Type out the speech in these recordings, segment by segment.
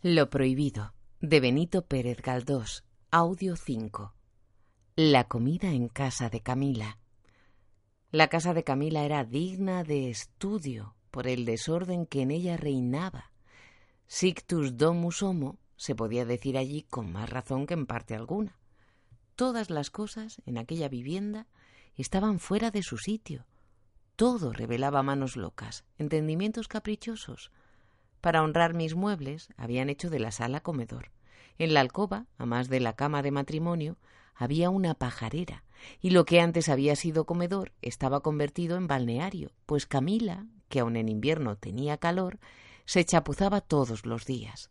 Lo prohibido, de Benito Pérez Galdós, audio 5. La comida en casa de Camila. La casa de Camila era digna de estudio por el desorden que en ella reinaba. Sictus domus homo se podía decir allí con más razón que en parte alguna. Todas las cosas en aquella vivienda estaban fuera de su sitio. Todo revelaba manos locas, entendimientos caprichosos, para honrar mis muebles, habían hecho de la sala comedor. En la alcoba, a más de la cama de matrimonio, había una pajarera, y lo que antes había sido comedor estaba convertido en balneario, pues Camila, que aun en invierno tenía calor, se chapuzaba todos los días.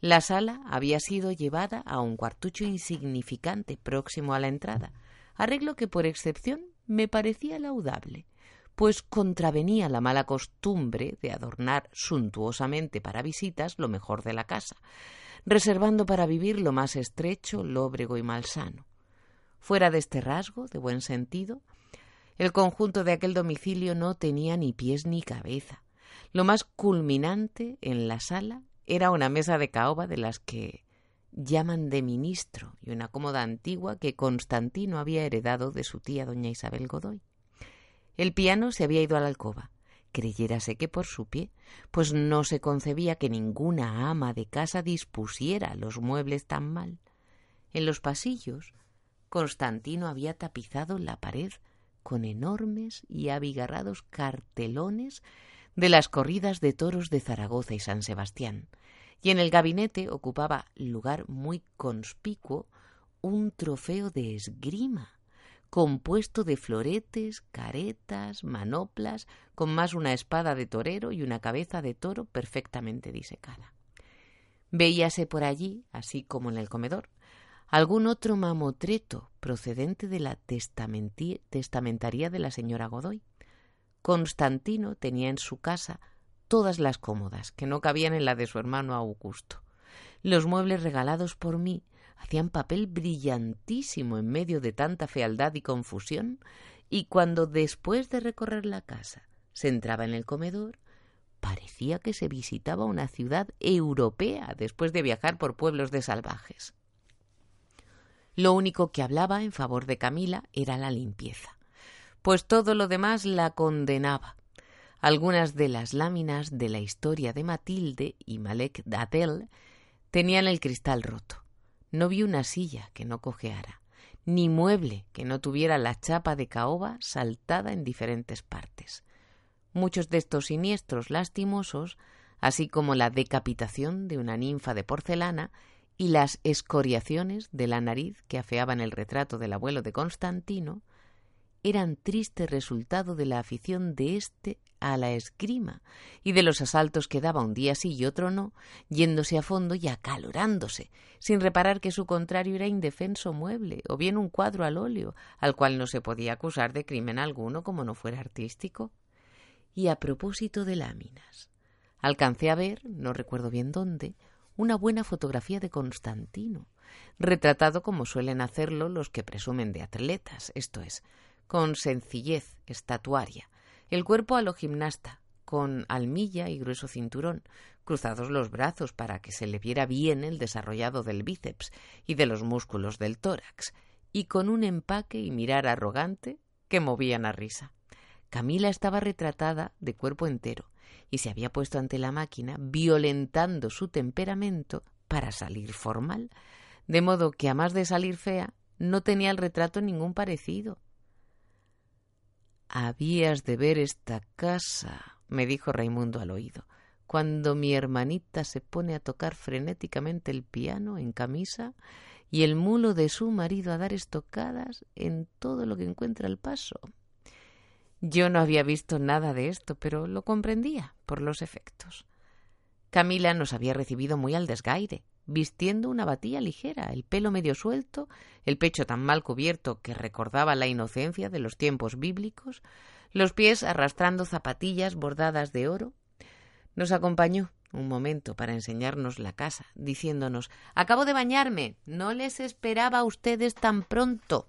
La sala había sido llevada a un cuartucho insignificante próximo a la entrada, arreglo que por excepción me parecía laudable pues contravenía la mala costumbre de adornar suntuosamente para visitas lo mejor de la casa, reservando para vivir lo más estrecho, lóbrego y malsano. Fuera de este rasgo, de buen sentido, el conjunto de aquel domicilio no tenía ni pies ni cabeza. Lo más culminante en la sala era una mesa de caoba de las que llaman de ministro y una cómoda antigua que Constantino había heredado de su tía doña Isabel Godoy. El piano se había ido a la alcoba. Creyérase que por su pie, pues no se concebía que ninguna ama de casa dispusiera los muebles tan mal. En los pasillos, Constantino había tapizado la pared con enormes y abigarrados cartelones de las corridas de toros de Zaragoza y San Sebastián, y en el gabinete ocupaba lugar muy conspicuo un trofeo de esgrima compuesto de floretes, caretas, manoplas, con más una espada de torero y una cabeza de toro perfectamente disecada. Veíase por allí, así como en el comedor, algún otro mamotreto procedente de la testamentaría de la señora Godoy. Constantino tenía en su casa todas las cómodas, que no cabían en la de su hermano Augusto. Los muebles regalados por mí hacían papel brillantísimo en medio de tanta fealdad y confusión, y cuando después de recorrer la casa se entraba en el comedor, parecía que se visitaba una ciudad europea después de viajar por pueblos de salvajes. Lo único que hablaba en favor de Camila era la limpieza, pues todo lo demás la condenaba. Algunas de las láminas de la historia de Matilde y Malek Dadel tenían el cristal roto. No vi una silla que no cojeara, ni mueble que no tuviera la chapa de caoba saltada en diferentes partes. Muchos de estos siniestros lastimosos, así como la decapitación de una ninfa de porcelana y las escoriaciones de la nariz que afeaban el retrato del abuelo de Constantino, eran triste resultado de la afición de éste a la esgrima y de los asaltos que daba un día sí y otro no, yéndose a fondo y acalorándose, sin reparar que su contrario era indefenso mueble o bien un cuadro al óleo, al cual no se podía acusar de crimen alguno como no fuera artístico. Y a propósito de láminas, alcancé a ver, no recuerdo bien dónde, una buena fotografía de Constantino, retratado como suelen hacerlo los que presumen de atletas, esto es, con sencillez estatuaria, el cuerpo a lo gimnasta, con almilla y grueso cinturón, cruzados los brazos para que se le viera bien el desarrollado del bíceps y de los músculos del tórax, y con un empaque y mirar arrogante que movían a risa. Camila estaba retratada de cuerpo entero y se había puesto ante la máquina violentando su temperamento para salir formal, de modo que a más de salir fea no tenía el retrato ningún parecido. Habías de ver esta casa, me dijo Raimundo al oído, cuando mi hermanita se pone a tocar frenéticamente el piano en camisa y el mulo de su marido a dar estocadas en todo lo que encuentra al paso. Yo no había visto nada de esto, pero lo comprendía por los efectos. Camila nos había recibido muy al desgaire, vistiendo una batilla ligera, el pelo medio suelto, el pecho tan mal cubierto que recordaba la inocencia de los tiempos bíblicos, los pies arrastrando zapatillas bordadas de oro. Nos acompañó un momento para enseñarnos la casa, diciéndonos Acabo de bañarme. No les esperaba a ustedes tan pronto.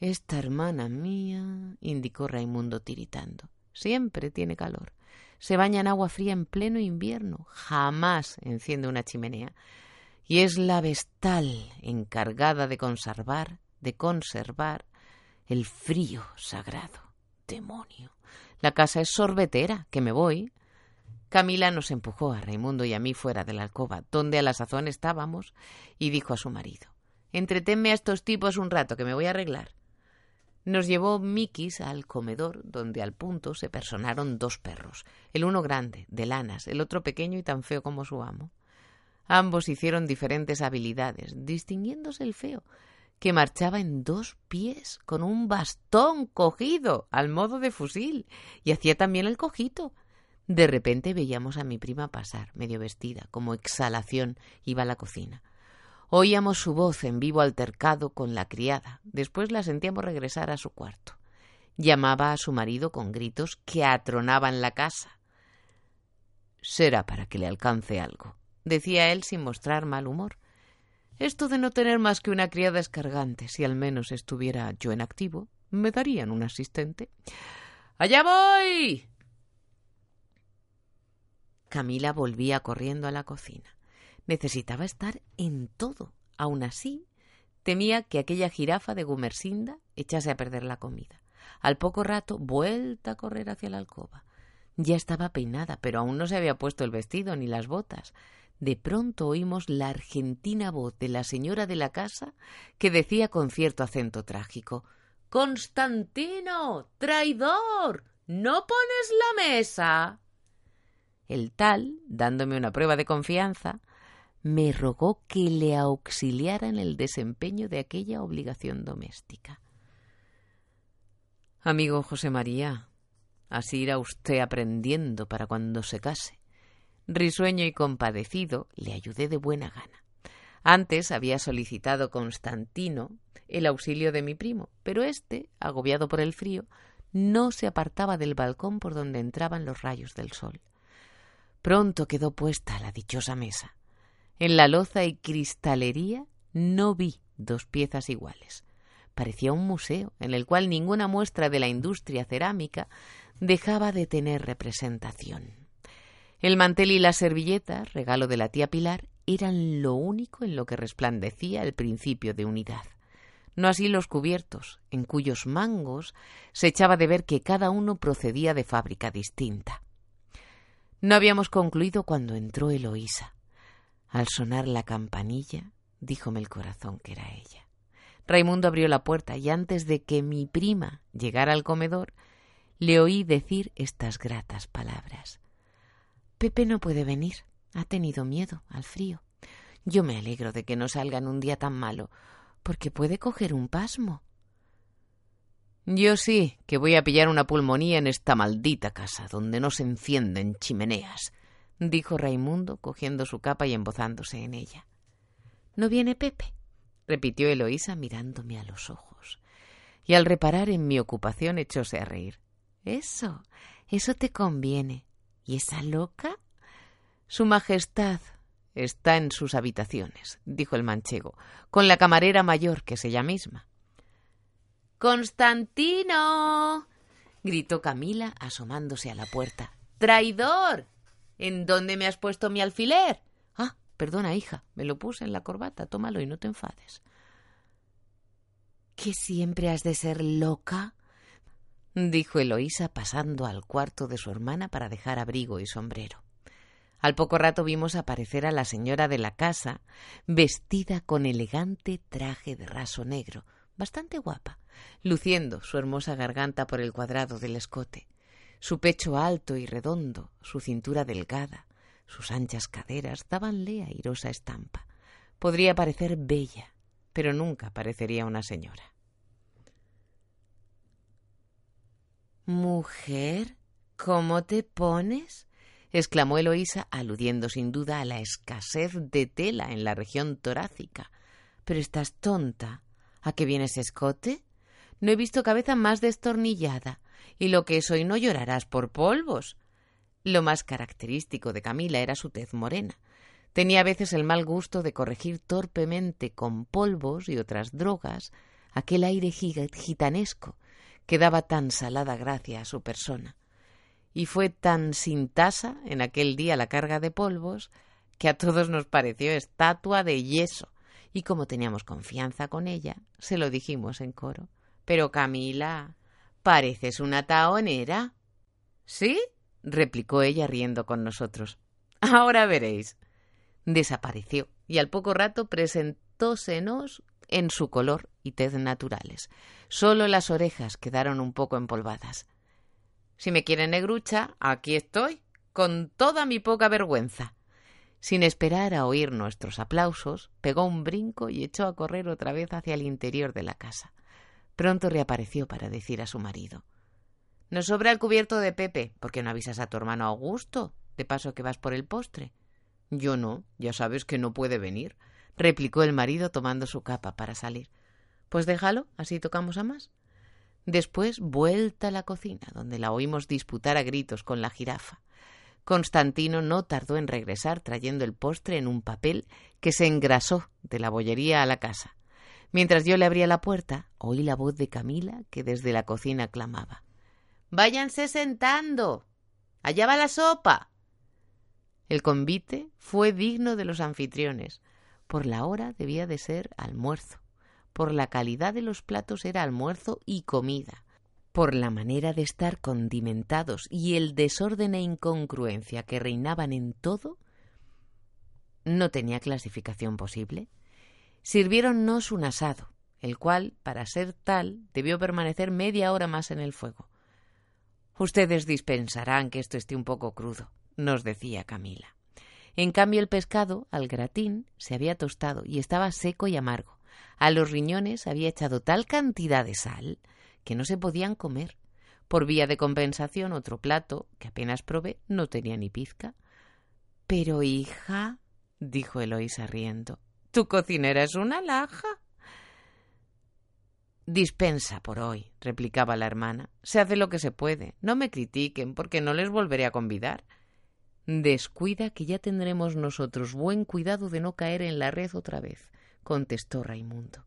Esta hermana mía, indicó Raimundo tiritando, siempre tiene calor se baña en agua fría en pleno invierno, jamás enciende una chimenea, y es la vestal encargada de conservar, de conservar el frío sagrado. Demonio. La casa es sorbetera, que me voy. Camila nos empujó a Raimundo y a mí fuera de la alcoba, donde a la sazón estábamos, y dijo a su marido Entretenme a estos tipos un rato, que me voy a arreglar. Nos llevó Mikis al comedor, donde al punto se personaron dos perros, el uno grande, de lanas, el otro pequeño y tan feo como su amo. Ambos hicieron diferentes habilidades, distinguiéndose el feo, que marchaba en dos pies, con un bastón cogido, al modo de fusil, y hacía también el cojito. De repente veíamos a mi prima pasar, medio vestida, como exhalación, iba a la cocina. Oíamos su voz en vivo altercado con la criada. Después la sentíamos regresar a su cuarto. Llamaba a su marido con gritos que atronaban la casa. Será para que le alcance algo, decía él sin mostrar mal humor. Esto de no tener más que una criada escargante, si al menos estuviera yo en activo, me darían un asistente. ¡Allá voy! Camila volvía corriendo a la cocina. Necesitaba estar en todo. Aún así, temía que aquella jirafa de Gumersinda echase a perder la comida. Al poco rato, vuelta a correr hacia la alcoba. Ya estaba peinada, pero aún no se había puesto el vestido ni las botas. De pronto oímos la argentina voz de la señora de la casa que decía con cierto acento trágico Constantino. traidor. ¿No pones la mesa? El tal, dándome una prueba de confianza, me rogó que le auxiliara en el desempeño de aquella obligación doméstica. Amigo José María, así irá usted aprendiendo para cuando se case. Risueño y compadecido, le ayudé de buena gana. Antes había solicitado Constantino el auxilio de mi primo, pero éste, agobiado por el frío, no se apartaba del balcón por donde entraban los rayos del sol. Pronto quedó puesta la dichosa mesa. En la loza y cristalería no vi dos piezas iguales. Parecía un museo en el cual ninguna muestra de la industria cerámica dejaba de tener representación. El mantel y la servilleta, regalo de la tía Pilar, eran lo único en lo que resplandecía el principio de unidad. No así los cubiertos, en cuyos mangos se echaba de ver que cada uno procedía de fábrica distinta. No habíamos concluido cuando entró Eloísa. Al sonar la campanilla, díjome el corazón que era ella. Raimundo abrió la puerta y antes de que mi prima llegara al comedor, le oí decir estas gratas palabras. Pepe no puede venir. Ha tenido miedo al frío. Yo me alegro de que no salga en un día tan malo, porque puede coger un pasmo. Yo sí, que voy a pillar una pulmonía en esta maldita casa, donde no se encienden chimeneas, dijo Raimundo, cogiendo su capa y embozándose en ella. ¿No viene Pepe? repitió Eloísa mirándome a los ojos. Y al reparar en mi ocupación echóse a reír. Eso, eso te conviene. ¿Y esa loca? Su Majestad está en sus habitaciones, dijo el manchego, con la camarera mayor, que es ella misma. Constantino. gritó Camila asomándose a la puerta. Traidor. ¿En dónde me has puesto mi alfiler? Ah, perdona, hija, me lo puse en la corbata, tómalo y no te enfades. ¿Que siempre has de ser loca? dijo Eloísa pasando al cuarto de su hermana para dejar abrigo y sombrero. Al poco rato vimos aparecer a la señora de la casa, vestida con elegante traje de raso negro, bastante guapa, luciendo su hermosa garganta por el cuadrado del escote su pecho alto y redondo, su cintura delgada, sus anchas caderas dábanle airosa estampa. Podría parecer bella, pero nunca parecería una señora. Mujer, ¿cómo te pones? exclamó Eloísa, aludiendo sin duda a la escasez de tela en la región torácica. Pero estás tonta. ¿A qué vienes escote? No he visto cabeza más destornillada. Y lo que es hoy no llorarás por polvos. Lo más característico de Camila era su tez morena. Tenía a veces el mal gusto de corregir torpemente con polvos y otras drogas aquel aire gitanesco que daba tan salada gracia a su persona. Y fue tan sin tasa en aquel día la carga de polvos que a todos nos pareció estatua de yeso. Y como teníamos confianza con ella, se lo dijimos en coro. Pero Camila, pareces una taonera. ¿Sí? replicó ella riendo con nosotros. Ahora veréis. Desapareció y al poco rato presentósenos en su color y tez naturales. Solo las orejas quedaron un poco empolvadas. Si me quiere negrucha, aquí estoy, con toda mi poca vergüenza. Sin esperar a oír nuestros aplausos, pegó un brinco y echó a correr otra vez hacia el interior de la casa. Pronto reapareció para decir a su marido Nos sobra el cubierto de Pepe, ¿por qué no avisas a tu hermano Augusto? De paso que vas por el postre. Yo no, ya sabes que no puede venir replicó el marido tomando su capa para salir. Pues déjalo, así tocamos a más. Después vuelta a la cocina, donde la oímos disputar a gritos con la jirafa. Constantino no tardó en regresar trayendo el postre en un papel que se engrasó de la bollería a la casa. Mientras yo le abría la puerta, oí la voz de Camila que desde la cocina clamaba Váyanse sentando. Allá va la sopa. El convite fue digno de los anfitriones. Por la hora debía de ser almuerzo. Por la calidad de los platos era almuerzo y comida. Por la manera de estar condimentados y el desorden e incongruencia que reinaban en todo, no tenía clasificación posible. Sirviéronnos un asado, el cual, para ser tal, debió permanecer media hora más en el fuego. Ustedes dispensarán que esto esté un poco crudo, nos decía Camila. En cambio el pescado, al gratín, se había tostado y estaba seco y amargo. A los riñones había echado tal cantidad de sal que no se podían comer. Por vía de compensación, otro plato, que apenas probé, no tenía ni pizca. Pero, hija, dijo Eloísa riendo, tu cocinera es una laja. Dispensa por hoy, replicaba la hermana. Se hace lo que se puede. No me critiquen, porque no les volveré a convidar. Descuida que ya tendremos nosotros buen cuidado de no caer en la red otra vez, contestó Raimundo.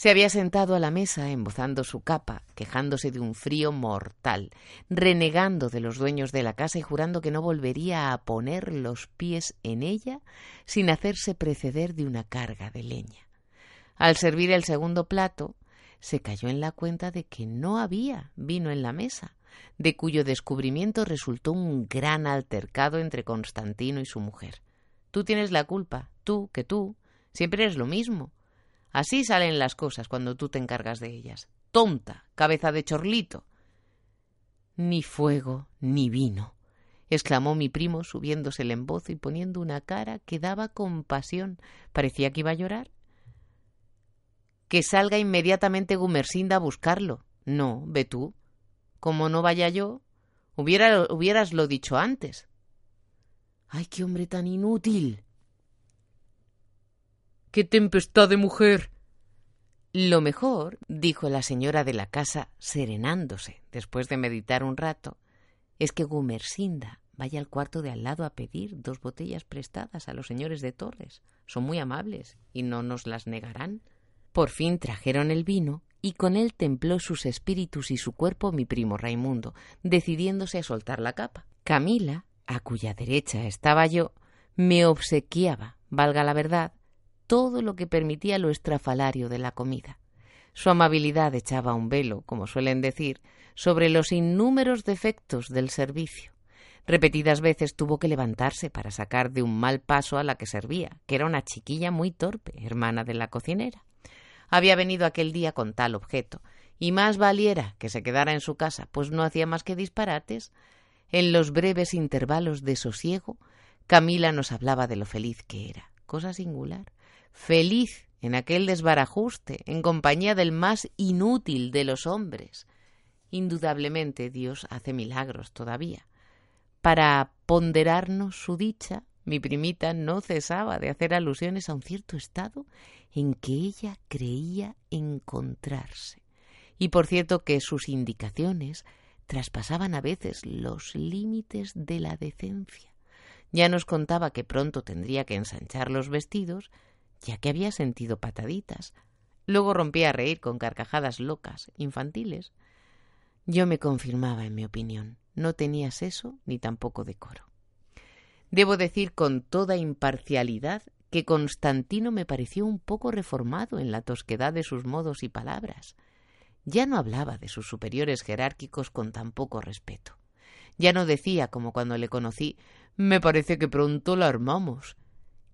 Se había sentado a la mesa embozando su capa, quejándose de un frío mortal, renegando de los dueños de la casa y jurando que no volvería a poner los pies en ella sin hacerse preceder de una carga de leña. Al servir el segundo plato, se cayó en la cuenta de que no había vino en la mesa, de cuyo descubrimiento resultó un gran altercado entre Constantino y su mujer. Tú tienes la culpa, tú, que tú, siempre eres lo mismo. Así salen las cosas cuando tú te encargas de ellas. Tonta, cabeza de chorlito. Ni fuego, ni vino, exclamó mi primo subiéndose el embozo y poniendo una cara que daba compasión. Parecía que iba a llorar. Que salga inmediatamente Gumersinda a buscarlo. No, ve tú. Como no vaya yo, hubiera, hubieras lo dicho antes. ¡Ay, qué hombre tan inútil! ¡Qué tempestad de mujer! Lo mejor, dijo la señora de la casa, serenándose, después de meditar un rato, es que Gumersinda vaya al cuarto de al lado a pedir dos botellas prestadas a los señores de Torres. Son muy amables y no nos las negarán. Por fin trajeron el vino y con él templó sus espíritus y su cuerpo mi primo Raimundo, decidiéndose a soltar la capa. Camila, a cuya derecha estaba yo, me obsequiaba, valga la verdad, todo lo que permitía lo estrafalario de la comida. Su amabilidad echaba un velo, como suelen decir, sobre los innúmeros defectos del servicio. Repetidas veces tuvo que levantarse para sacar de un mal paso a la que servía, que era una chiquilla muy torpe, hermana de la cocinera había venido aquel día con tal objeto, y más valiera que se quedara en su casa, pues no hacía más que disparates. En los breves intervalos de sosiego, Camila nos hablaba de lo feliz que era, cosa singular, feliz en aquel desbarajuste, en compañía del más inútil de los hombres. Indudablemente Dios hace milagros todavía, Para ponderarnos su dicha, mi primita no cesaba de hacer alusiones a un cierto estado en que ella creía encontrarse. Y por cierto que sus indicaciones traspasaban a veces los límites de la decencia. Ya nos contaba que pronto tendría que ensanchar los vestidos, ya que había sentido pataditas. Luego rompía a reír con carcajadas locas, infantiles. Yo me confirmaba en mi opinión. No tenía seso ni tampoco decoro. Debo decir con toda imparcialidad que Constantino me pareció un poco reformado en la tosquedad de sus modos y palabras. Ya no hablaba de sus superiores jerárquicos con tan poco respeto. Ya no decía, como cuando le conocí, me parece que pronto la armamos.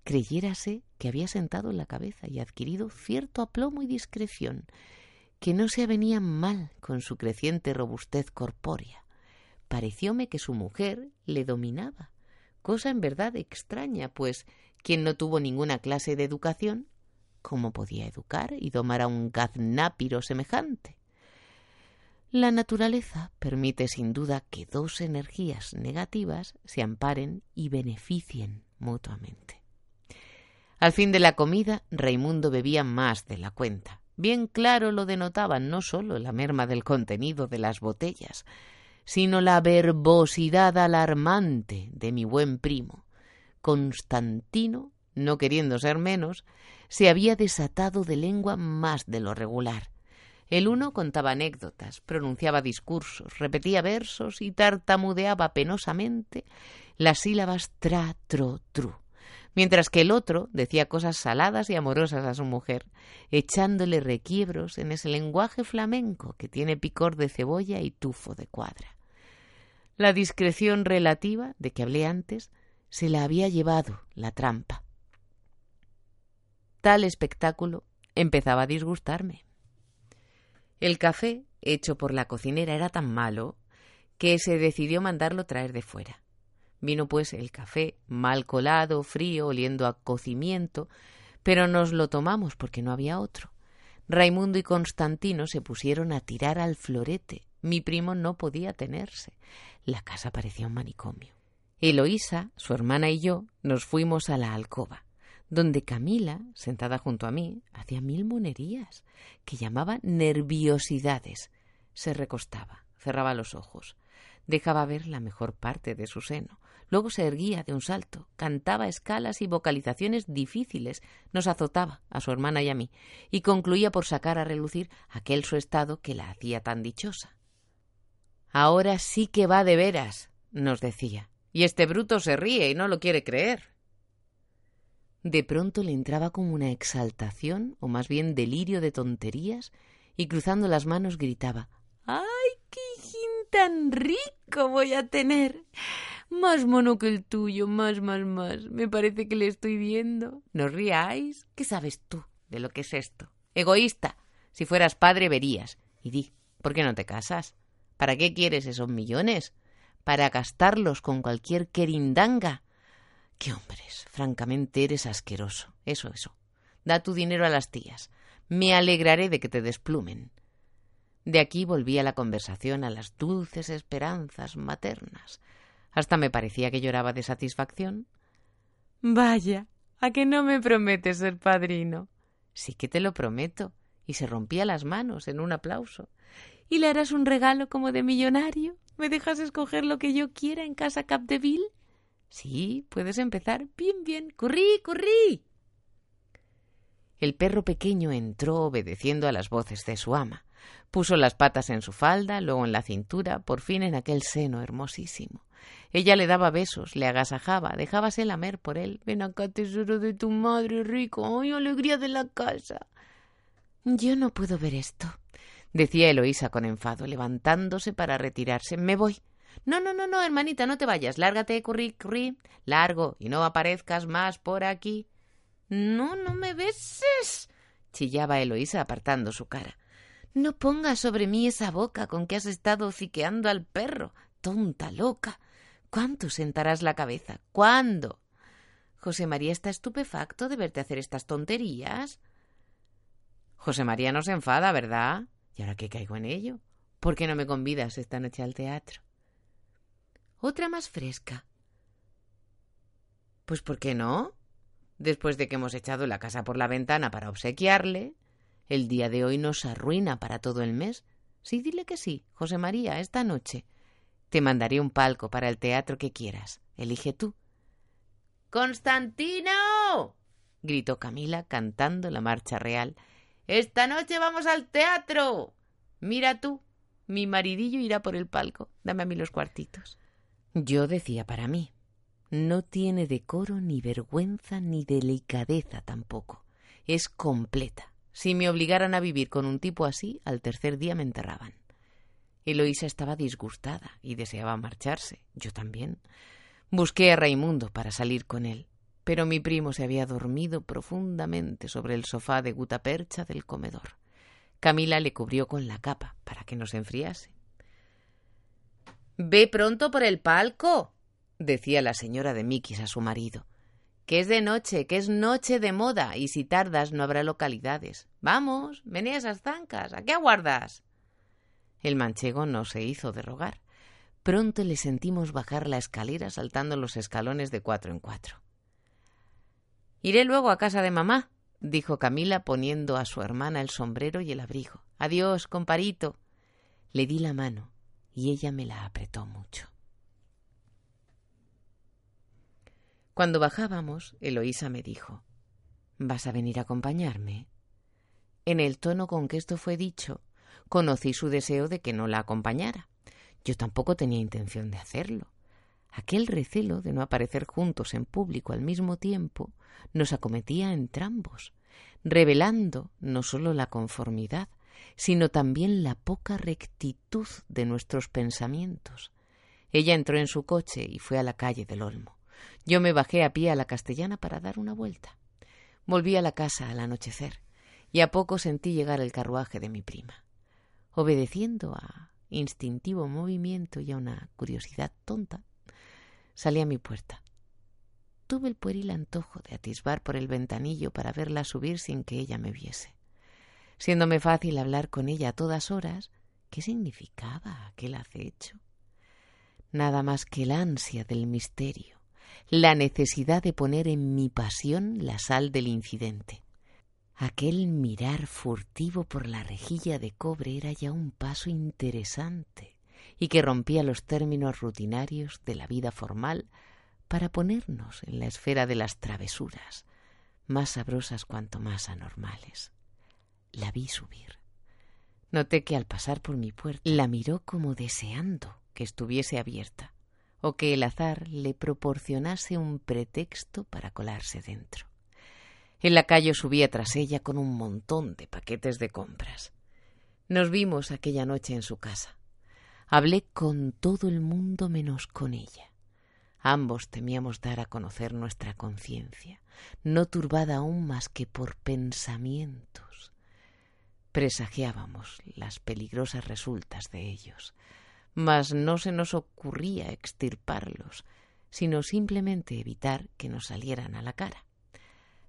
Creyérase que había sentado en la cabeza y adquirido cierto aplomo y discreción, que no se avenían mal con su creciente robustez corpórea. Parecióme que su mujer le dominaba, cosa en verdad extraña, pues quien no tuvo ninguna clase de educación, ¿cómo podía educar y domar a un gaznápiro semejante? La naturaleza permite sin duda que dos energías negativas se amparen y beneficien mutuamente. Al fin de la comida, Raimundo bebía más de la cuenta. Bien claro lo denotaban no sólo la merma del contenido de las botellas, sino la verbosidad alarmante de mi buen primo. Constantino, no queriendo ser menos, se había desatado de lengua más de lo regular el uno contaba anécdotas, pronunciaba discursos, repetía versos y tartamudeaba penosamente las sílabas tra, tro, tru, mientras que el otro decía cosas saladas y amorosas a su mujer, echándole requiebros en ese lenguaje flamenco que tiene picor de cebolla y tufo de cuadra. La discreción relativa de que hablé antes se la había llevado la trampa. Tal espectáculo empezaba a disgustarme. El café, hecho por la cocinera, era tan malo que se decidió mandarlo traer de fuera. Vino pues el café, mal colado, frío, oliendo a cocimiento, pero nos lo tomamos porque no había otro. Raimundo y Constantino se pusieron a tirar al florete. Mi primo no podía tenerse. La casa parecía un manicomio. Eloísa, su hermana y yo nos fuimos a la alcoba donde Camila, sentada junto a mí, hacía mil monerías, que llamaba nerviosidades. Se recostaba, cerraba los ojos, dejaba ver la mejor parte de su seno, luego se erguía de un salto, cantaba escalas y vocalizaciones difíciles, nos azotaba a su hermana y a mí, y concluía por sacar a relucir aquel su estado que la hacía tan dichosa. Ahora sí que va de veras, nos decía, y este bruto se ríe y no lo quiere creer. De pronto le entraba como una exaltación, o más bien delirio de tonterías, y cruzando las manos gritaba ¡Ay, qué hijín tan rico voy a tener! Más mono que el tuyo, más, más, más. Me parece que le estoy viendo. ¿No ríais? ¿Qué sabes tú de lo que es esto? Egoísta. Si fueras padre verías. Y di, ¿por qué no te casas? ¿Para qué quieres esos millones? ¿Para gastarlos con cualquier querindanga? ¡Qué hombres! Francamente eres asqueroso. Eso, eso. Da tu dinero a las tías. Me alegraré de que te desplumen. De aquí volvía la conversación a las dulces esperanzas maternas. Hasta me parecía que lloraba de satisfacción. Vaya, ¿a que no me prometes ser padrino? Sí que te lo prometo. Y se rompía las manos en un aplauso. ¿Y le harás un regalo como de millonario? ¿Me dejas escoger lo que yo quiera en casa Capdeville? Sí, puedes empezar. Bien, bien. ¡Corrí, corrí! El perro pequeño entró obedeciendo a las voces de su ama. Puso las patas en su falda, luego en la cintura, por fin en aquel seno hermosísimo. Ella le daba besos, le agasajaba, dejábase lamer por él. Ven acá, tesoro de tu madre, rico. ¡Ay, alegría de la casa! Yo no puedo ver esto, decía Eloísa con enfado, levantándose para retirarse. Me voy. No, no, no, no, hermanita, no te vayas. Lárgate, currí, currí. Largo, y no aparezcas más por aquí. No, no me beses. chillaba Eloísa apartando su cara. No pongas sobre mí esa boca con que has estado ciqueando al perro. Tonta loca. ¿Cuánto sentarás la cabeza? ¿Cuándo? José María está estupefacto de verte hacer estas tonterías. José María no se enfada, ¿verdad? ¿Y ahora qué caigo en ello? ¿Por qué no me convidas esta noche al teatro? Otra más fresca. Pues ¿por qué no? Después de que hemos echado la casa por la ventana para obsequiarle, el día de hoy nos arruina para todo el mes. Sí, dile que sí, José María, esta noche. Te mandaré un palco para el teatro que quieras. Elige tú. ¡Constantino! gritó Camila cantando la marcha real. Esta noche vamos al teatro. Mira tú, mi maridillo irá por el palco. Dame a mí los cuartitos. Yo decía para mí. No tiene decoro, ni vergüenza, ni delicadeza tampoco. Es completa. Si me obligaran a vivir con un tipo así, al tercer día me enterraban. Eloísa estaba disgustada y deseaba marcharse. Yo también. Busqué a Raimundo para salir con él, pero mi primo se había dormido profundamente sobre el sofá de gutapercha del comedor. Camila le cubrió con la capa para que no se enfriase. Ve pronto por el palco, decía la señora de Mikis a su marido. Que es de noche, que es noche de moda, y si tardas no habrá localidades. Vamos, ven a esas zancas, ¿a qué aguardas? El manchego no se hizo de rogar. Pronto le sentimos bajar la escalera saltando los escalones de cuatro en cuatro. Iré luego a casa de mamá, dijo Camila poniendo a su hermana el sombrero y el abrigo. Adiós, comparito. Le di la mano y ella me la apretó mucho. Cuando bajábamos, Eloísa me dijo ¿Vas a venir a acompañarme? En el tono con que esto fue dicho, conocí su deseo de que no la acompañara. Yo tampoco tenía intención de hacerlo. Aquel recelo de no aparecer juntos en público al mismo tiempo nos acometía a entrambos, revelando no sólo la conformidad, sino también la poca rectitud de nuestros pensamientos. Ella entró en su coche y fue a la calle del Olmo. Yo me bajé a pie a la castellana para dar una vuelta. Volví a la casa al anochecer y a poco sentí llegar el carruaje de mi prima. Obedeciendo a instintivo movimiento y a una curiosidad tonta, salí a mi puerta. Tuve el pueril antojo de atisbar por el ventanillo para verla subir sin que ella me viese. Siéndome fácil hablar con ella a todas horas, ¿qué significaba aquel acecho? Nada más que la ansia del misterio, la necesidad de poner en mi pasión la sal del incidente. Aquel mirar furtivo por la rejilla de cobre era ya un paso interesante y que rompía los términos rutinarios de la vida formal para ponernos en la esfera de las travesuras, más sabrosas cuanto más anormales. La vi subir. Noté que al pasar por mi puerta la miró como deseando que estuviese abierta o que el azar le proporcionase un pretexto para colarse dentro. El lacayo subía tras ella con un montón de paquetes de compras. Nos vimos aquella noche en su casa. Hablé con todo el mundo menos con ella. Ambos temíamos dar a conocer nuestra conciencia, no turbada aún más que por pensamientos. Presagiábamos las peligrosas resultas de ellos, mas no se nos ocurría extirparlos, sino simplemente evitar que nos salieran a la cara.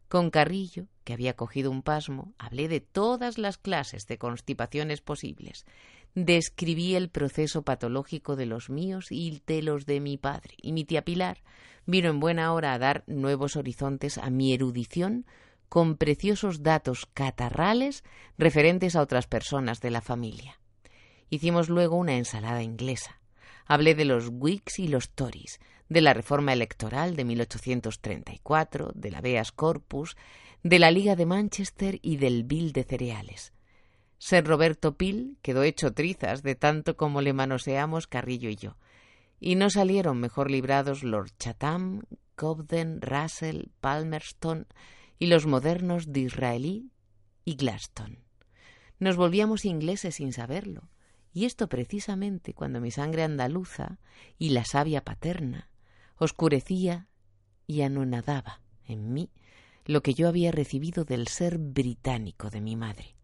Con Carrillo, que había cogido un pasmo, hablé de todas las clases de constipaciones posibles. Describí el proceso patológico de los míos y de los de mi padre. Y mi tía Pilar vino en buena hora a dar nuevos horizontes a mi erudición con preciosos datos catarrales referentes a otras personas de la familia. Hicimos luego una ensalada inglesa. Hablé de los Whigs y los Tories, de la reforma electoral de 1834, de la Beas Corpus, de la Liga de Manchester y del Bill de cereales. Ser Roberto Pil quedó hecho trizas de tanto como le manoseamos Carrillo y yo, y no salieron mejor librados Lord Chatham, Cobden, Russell, Palmerston y los modernos Disraeli y Gladstone. Nos volvíamos ingleses sin saberlo, y esto precisamente cuando mi sangre andaluza y la savia paterna oscurecía y anonadaba en mí lo que yo había recibido del ser británico de mi madre.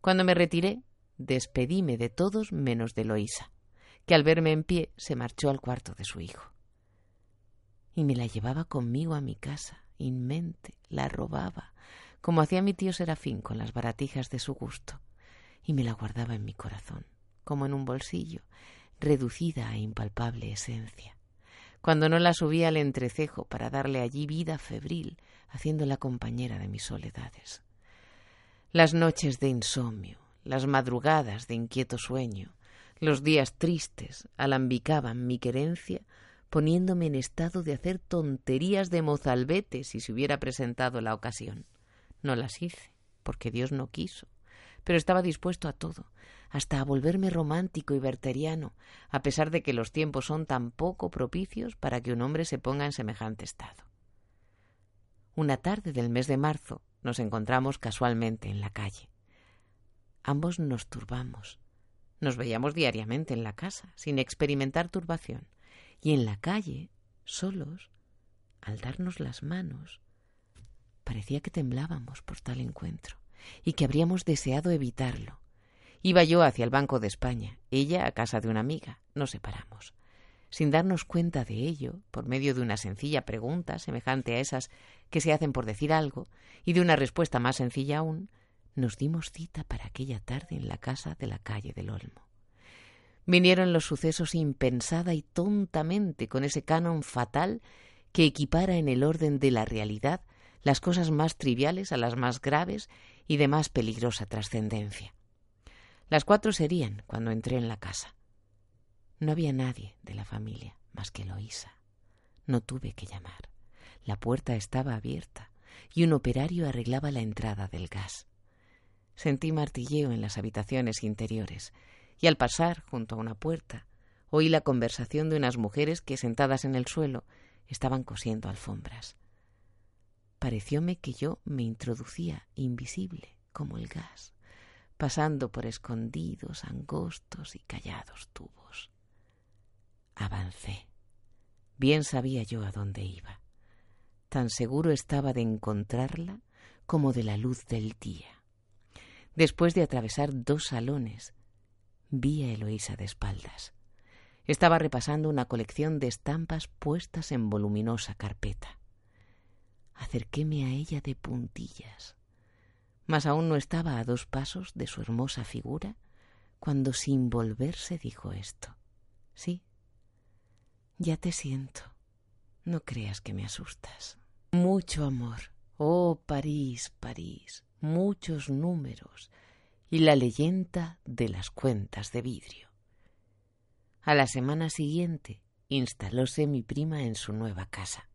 Cuando me retiré, despedíme de todos menos de Loisa, que al verme en pie se marchó al cuarto de su hijo. Y me la llevaba conmigo a mi casa, inmente, la robaba, como hacía mi tío Serafín con las baratijas de su gusto, y me la guardaba en mi corazón, como en un bolsillo, reducida a impalpable esencia, cuando no la subía al entrecejo para darle allí vida febril, haciéndola compañera de mis soledades. Las noches de insomnio, las madrugadas de inquieto sueño, los días tristes alambicaban mi querencia poniéndome en estado de hacer tonterías de mozalbete si se hubiera presentado la ocasión. No las hice, porque Dios no quiso, pero estaba dispuesto a todo, hasta a volverme romántico y berteriano, a pesar de que los tiempos son tan poco propicios para que un hombre se ponga en semejante estado. Una tarde del mes de marzo nos encontramos casualmente en la calle. Ambos nos turbamos. Nos veíamos diariamente en la casa, sin experimentar turbación y en la calle, solos, al darnos las manos, parecía que temblábamos por tal encuentro y que habríamos deseado evitarlo. Iba yo hacia el Banco de España, ella a casa de una amiga. Nos separamos. Sin darnos cuenta de ello, por medio de una sencilla pregunta semejante a esas que se hacen por decir algo, y de una respuesta más sencilla aún, nos dimos cita para aquella tarde en la casa de la calle del Olmo. Vinieron los sucesos impensada y tontamente con ese canon fatal que equipara en el orden de la realidad las cosas más triviales a las más graves y de más peligrosa trascendencia. Las cuatro serían cuando entré en la casa. No había nadie de la familia más que Loisa. No tuve que llamar. La puerta estaba abierta y un operario arreglaba la entrada del gas. Sentí martilleo en las habitaciones interiores y al pasar junto a una puerta oí la conversación de unas mujeres que sentadas en el suelo estaban cosiendo alfombras. Parecióme que yo me introducía invisible como el gas, pasando por escondidos, angostos y callados tubos. Avancé. Bien sabía yo a dónde iba. Tan seguro estaba de encontrarla como de la luz del día. Después de atravesar dos salones, vi a Eloísa de espaldas. Estaba repasando una colección de estampas puestas en voluminosa carpeta. Acerquéme a ella de puntillas, mas aún no estaba a dos pasos de su hermosa figura cuando sin volverse dijo esto. Sí, ya te siento. No creas que me asustas. Mucho amor. Oh, París, París. Muchos números y la leyenda de las cuentas de vidrio. A la semana siguiente instalóse mi prima en su nueva casa.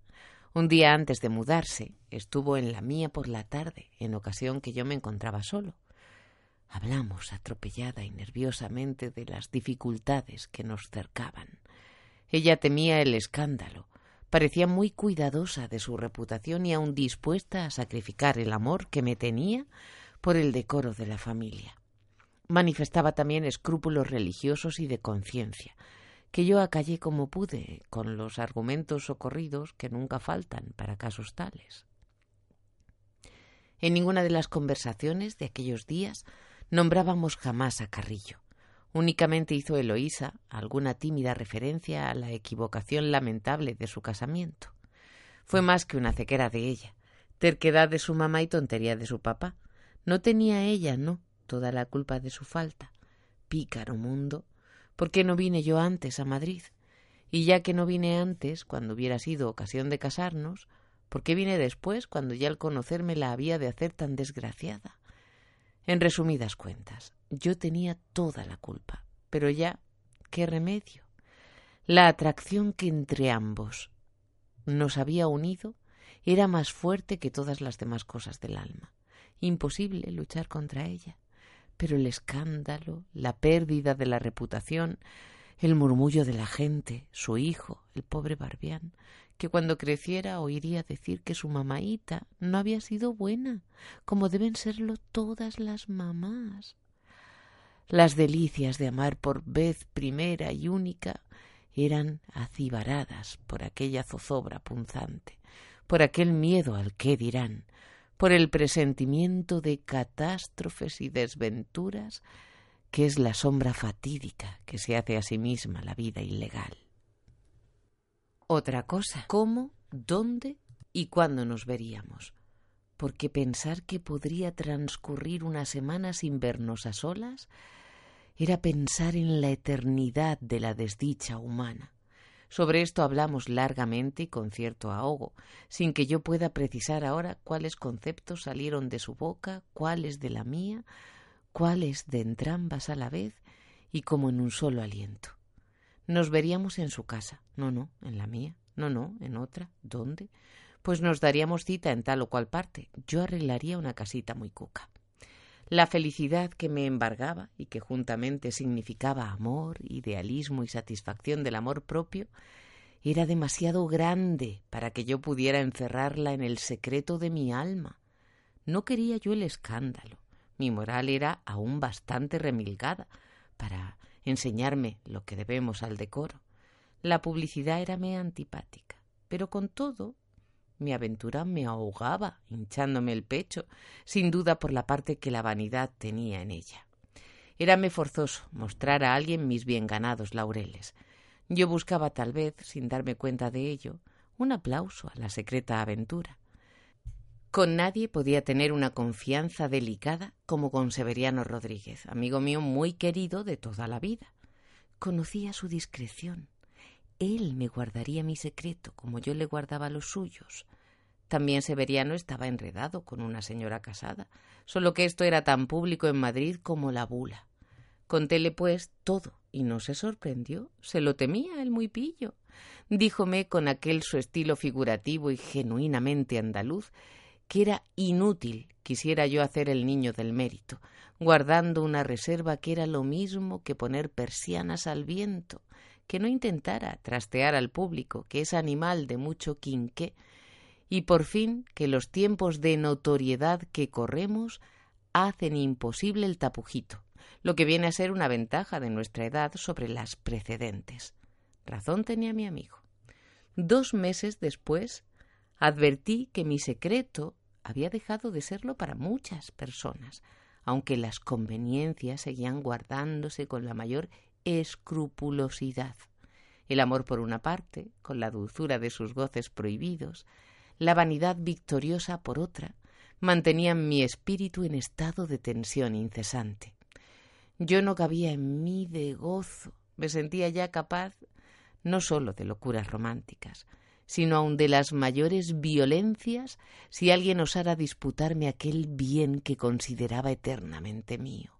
Un día antes de mudarse, estuvo en la mía por la tarde, en ocasión que yo me encontraba solo. Hablamos atropellada y nerviosamente de las dificultades que nos cercaban. Ella temía el escándalo, parecía muy cuidadosa de su reputación y aun dispuesta a sacrificar el amor que me tenía por el decoro de la familia. Manifestaba también escrúpulos religiosos y de conciencia, que yo acallé como pude, con los argumentos socorridos que nunca faltan para casos tales. En ninguna de las conversaciones de aquellos días nombrábamos jamás a Carrillo. Únicamente hizo Eloísa alguna tímida referencia a la equivocación lamentable de su casamiento. Fue más que una ceguera de ella, terquedad de su mamá y tontería de su papá, no tenía ella, no, toda la culpa de su falta. Pícaro mundo. ¿Por qué no vine yo antes a Madrid? Y ya que no vine antes, cuando hubiera sido ocasión de casarnos, ¿por qué vine después, cuando ya al conocerme la había de hacer tan desgraciada? En resumidas cuentas, yo tenía toda la culpa, pero ya, ¿qué remedio? La atracción que entre ambos nos había unido era más fuerte que todas las demás cosas del alma imposible luchar contra ella. Pero el escándalo, la pérdida de la reputación, el murmullo de la gente, su hijo, el pobre Barbián, que cuando creciera oiría decir que su mamaíta no había sido buena, como deben serlo todas las mamás. Las delicias de amar por vez primera y única eran acibaradas por aquella zozobra punzante, por aquel miedo al qué dirán, por el presentimiento de catástrofes y desventuras que es la sombra fatídica que se hace a sí misma la vida ilegal. Otra cosa, cómo, dónde y cuándo nos veríamos, porque pensar que podría transcurrir una semana sin vernos a solas era pensar en la eternidad de la desdicha humana. Sobre esto hablamos largamente y con cierto ahogo, sin que yo pueda precisar ahora cuáles conceptos salieron de su boca, cuáles de la mía, cuáles de entrambas a la vez y como en un solo aliento. Nos veríamos en su casa, no, no, en la mía, no, no, en otra, ¿dónde? Pues nos daríamos cita en tal o cual parte. Yo arreglaría una casita muy cuca. La felicidad que me embargaba y que juntamente significaba amor, idealismo y satisfacción del amor propio, era demasiado grande para que yo pudiera encerrarla en el secreto de mi alma. No quería yo el escándalo. Mi moral era aún bastante remilgada para enseñarme lo que debemos al decoro. La publicidad érame antipática, pero con todo mi aventura me ahogaba, hinchándome el pecho, sin duda por la parte que la vanidad tenía en ella. Érame forzoso mostrar a alguien mis bien ganados laureles. Yo buscaba tal vez, sin darme cuenta de ello, un aplauso a la secreta aventura. Con nadie podía tener una confianza delicada como con Severiano Rodríguez, amigo mío muy querido de toda la vida. Conocía su discreción, él me guardaría mi secreto como yo le guardaba los suyos. También Severiano estaba enredado con una señora casada, solo que esto era tan público en Madrid como la bula. Contéle, pues, todo, y no se sorprendió, se lo temía el muy pillo. Díjome con aquel su estilo figurativo y genuinamente andaluz que era inútil quisiera yo hacer el niño del mérito, guardando una reserva que era lo mismo que poner persianas al viento, que no intentara trastear al público, que es animal de mucho quinqué, y por fin que los tiempos de notoriedad que corremos hacen imposible el tapujito, lo que viene a ser una ventaja de nuestra edad sobre las precedentes. Razón tenía mi amigo. Dos meses después advertí que mi secreto había dejado de serlo para muchas personas, aunque las conveniencias seguían guardándose con la mayor escrupulosidad. El amor por una parte, con la dulzura de sus goces prohibidos, la vanidad victoriosa por otra, mantenían mi espíritu en estado de tensión incesante. Yo no cabía en mí de gozo, me sentía ya capaz no sólo de locuras románticas, sino aun de las mayores violencias si alguien osara disputarme aquel bien que consideraba eternamente mío.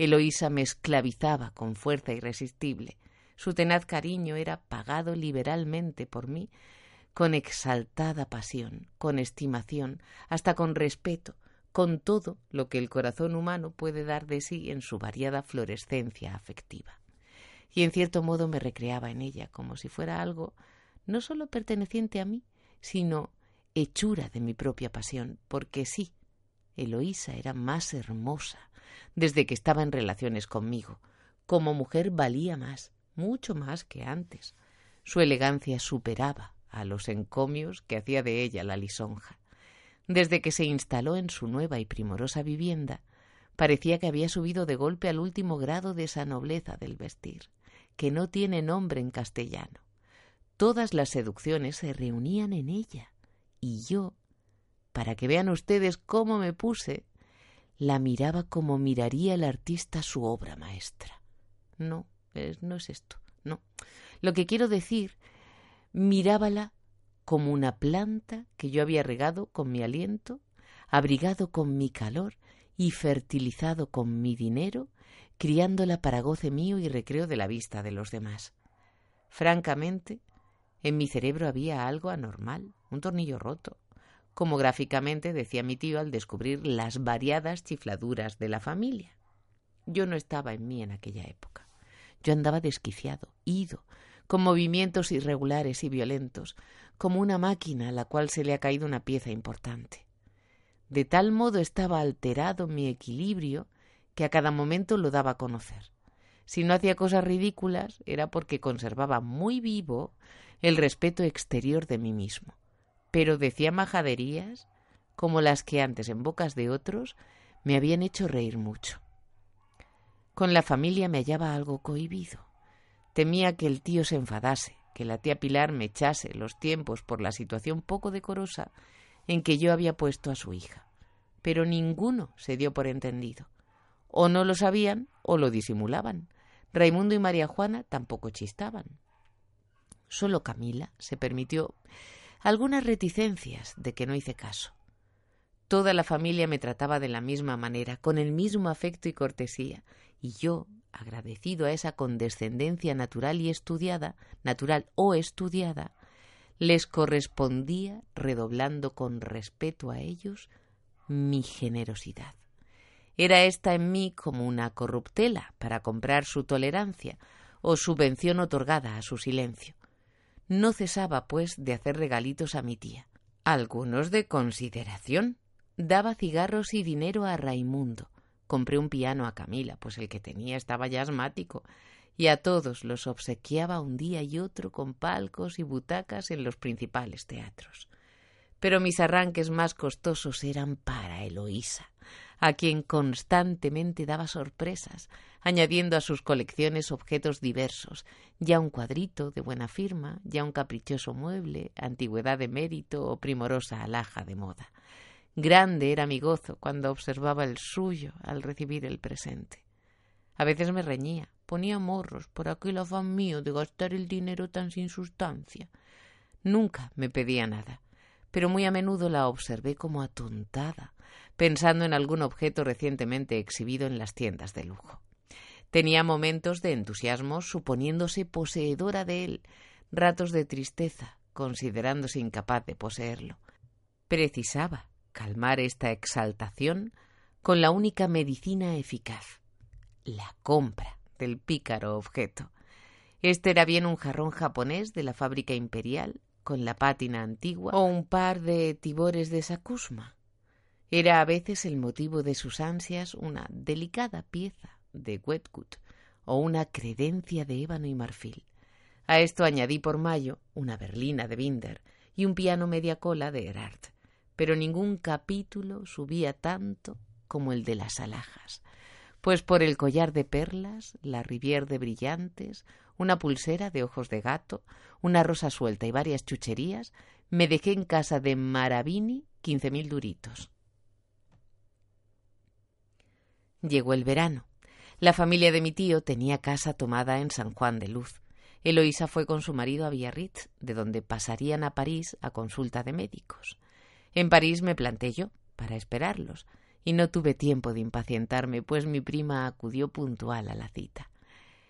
Eloísa me esclavizaba con fuerza irresistible. Su tenaz cariño era pagado liberalmente por mí, con exaltada pasión, con estimación, hasta con respeto, con todo lo que el corazón humano puede dar de sí en su variada florescencia afectiva. Y en cierto modo me recreaba en ella, como si fuera algo no sólo perteneciente a mí, sino hechura de mi propia pasión, porque sí, Eloísa era más hermosa, desde que estaba en relaciones conmigo. Como mujer valía más, mucho más que antes. Su elegancia superaba a los encomios que hacía de ella la lisonja. Desde que se instaló en su nueva y primorosa vivienda, parecía que había subido de golpe al último grado de esa nobleza del vestir, que no tiene nombre en castellano. Todas las seducciones se reunían en ella, y yo, para que vean ustedes cómo me puse, la miraba como miraría el artista su obra maestra. No, no es esto, no. Lo que quiero decir, mirábala como una planta que yo había regado con mi aliento, abrigado con mi calor y fertilizado con mi dinero, criándola para goce mío y recreo de la vista de los demás. Francamente, en mi cerebro había algo anormal, un tornillo roto, como gráficamente decía mi tío al descubrir las variadas chifladuras de la familia. Yo no estaba en mí en aquella época. Yo andaba desquiciado, ido, con movimientos irregulares y violentos, como una máquina a la cual se le ha caído una pieza importante. De tal modo estaba alterado mi equilibrio que a cada momento lo daba a conocer. Si no hacía cosas ridículas era porque conservaba muy vivo el respeto exterior de mí mismo pero decía majaderías como las que antes en bocas de otros me habían hecho reír mucho. Con la familia me hallaba algo cohibido. Temía que el tío se enfadase, que la tía Pilar me echase los tiempos por la situación poco decorosa en que yo había puesto a su hija. Pero ninguno se dio por entendido. O no lo sabían o lo disimulaban. Raimundo y María Juana tampoco chistaban. Solo Camila se permitió algunas reticencias de que no hice caso. Toda la familia me trataba de la misma manera, con el mismo afecto y cortesía, y yo, agradecido a esa condescendencia natural y estudiada, natural o estudiada, les correspondía redoblando con respeto a ellos mi generosidad. Era esta en mí como una corruptela para comprar su tolerancia o subvención otorgada a su silencio. No cesaba, pues, de hacer regalitos a mi tía, algunos de consideración. Daba cigarros y dinero a Raimundo. Compré un piano a Camila, pues el que tenía estaba ya asmático, y a todos los obsequiaba un día y otro con palcos y butacas en los principales teatros. Pero mis arranques más costosos eran para Eloísa, a quien constantemente daba sorpresas, añadiendo a sus colecciones objetos diversos, ya un cuadrito de buena firma, ya un caprichoso mueble, antigüedad de mérito o primorosa alhaja de moda. Grande era mi gozo cuando observaba el suyo al recibir el presente. A veces me reñía, ponía morros por aquel afán mío de gastar el dinero tan sin sustancia. Nunca me pedía nada, pero muy a menudo la observé como atontada, pensando en algún objeto recientemente exhibido en las tiendas de lujo. Tenía momentos de entusiasmo suponiéndose poseedora de él, ratos de tristeza, considerándose incapaz de poseerlo. Precisaba calmar esta exaltación con la única medicina eficaz, la compra del pícaro objeto. Este era bien un jarrón japonés de la fábrica imperial, con la pátina antigua, o un par de tibores de Sakusma. Era a veces el motivo de sus ansias una delicada pieza de Wetgut o una credencia de ébano y marfil. A esto añadí por mayo una berlina de Binder y un piano media cola de Erard, pero ningún capítulo subía tanto como el de las alhajas, pues por el collar de perlas, la rivier de brillantes, una pulsera de ojos de gato, una rosa suelta y varias chucherías, me dejé en casa de Maravini quince mil duritos. Llegó el verano. La familia de mi tío tenía casa tomada en San Juan de Luz. Eloísa fue con su marido a Biarritz, de donde pasarían a París a consulta de médicos. En París me planté yo, para esperarlos, y no tuve tiempo de impacientarme, pues mi prima acudió puntual a la cita.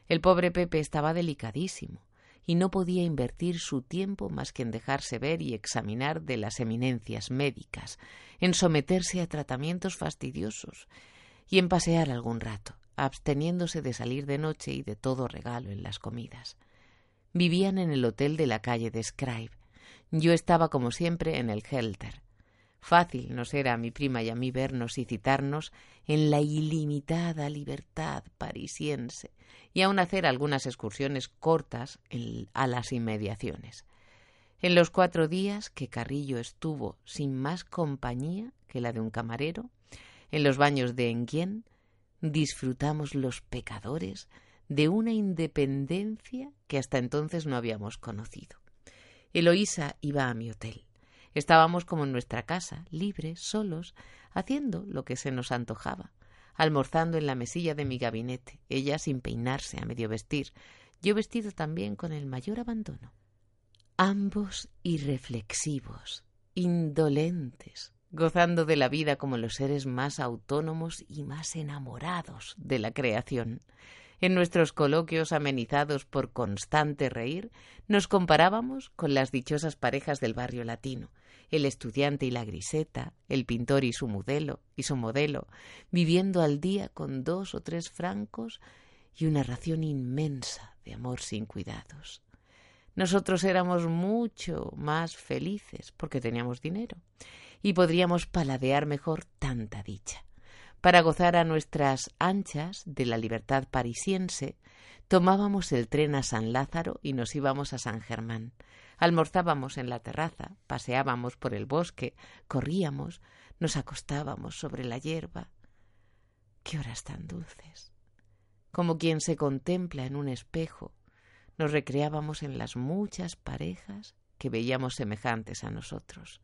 El pobre Pepe estaba delicadísimo, y no podía invertir su tiempo más que en dejarse ver y examinar de las eminencias médicas, en someterse a tratamientos fastidiosos, y en pasear algún rato, absteniéndose de salir de noche y de todo regalo en las comidas. Vivían en el hotel de la calle de Scribe. Yo estaba, como siempre, en el Helter. Fácil nos era a mi prima y a mí vernos y citarnos en la ilimitada libertad parisiense y aun hacer algunas excursiones cortas a las inmediaciones. En los cuatro días que Carrillo estuvo sin más compañía que la de un camarero, en los baños de Enghien, disfrutamos los pecadores de una independencia que hasta entonces no habíamos conocido. Eloísa iba a mi hotel. Estábamos como en nuestra casa, libres, solos, haciendo lo que se nos antojaba, almorzando en la mesilla de mi gabinete, ella sin peinarse, a medio vestir, yo vestido también con el mayor abandono. Ambos irreflexivos, indolentes, gozando de la vida como los seres más autónomos y más enamorados de la creación. En nuestros coloquios amenizados por constante reír, nos comparábamos con las dichosas parejas del barrio latino, el estudiante y la griseta, el pintor y su modelo, y su modelo, viviendo al día con dos o tres francos y una ración inmensa de amor sin cuidados. Nosotros éramos mucho más felices porque teníamos dinero y podríamos paladear mejor tanta dicha. Para gozar a nuestras anchas de la libertad parisiense, tomábamos el tren a San Lázaro y nos íbamos a San Germán. Almorzábamos en la terraza, paseábamos por el bosque, corríamos, nos acostábamos sobre la hierba. Qué horas tan dulces. Como quien se contempla en un espejo, nos recreábamos en las muchas parejas que veíamos semejantes a nosotros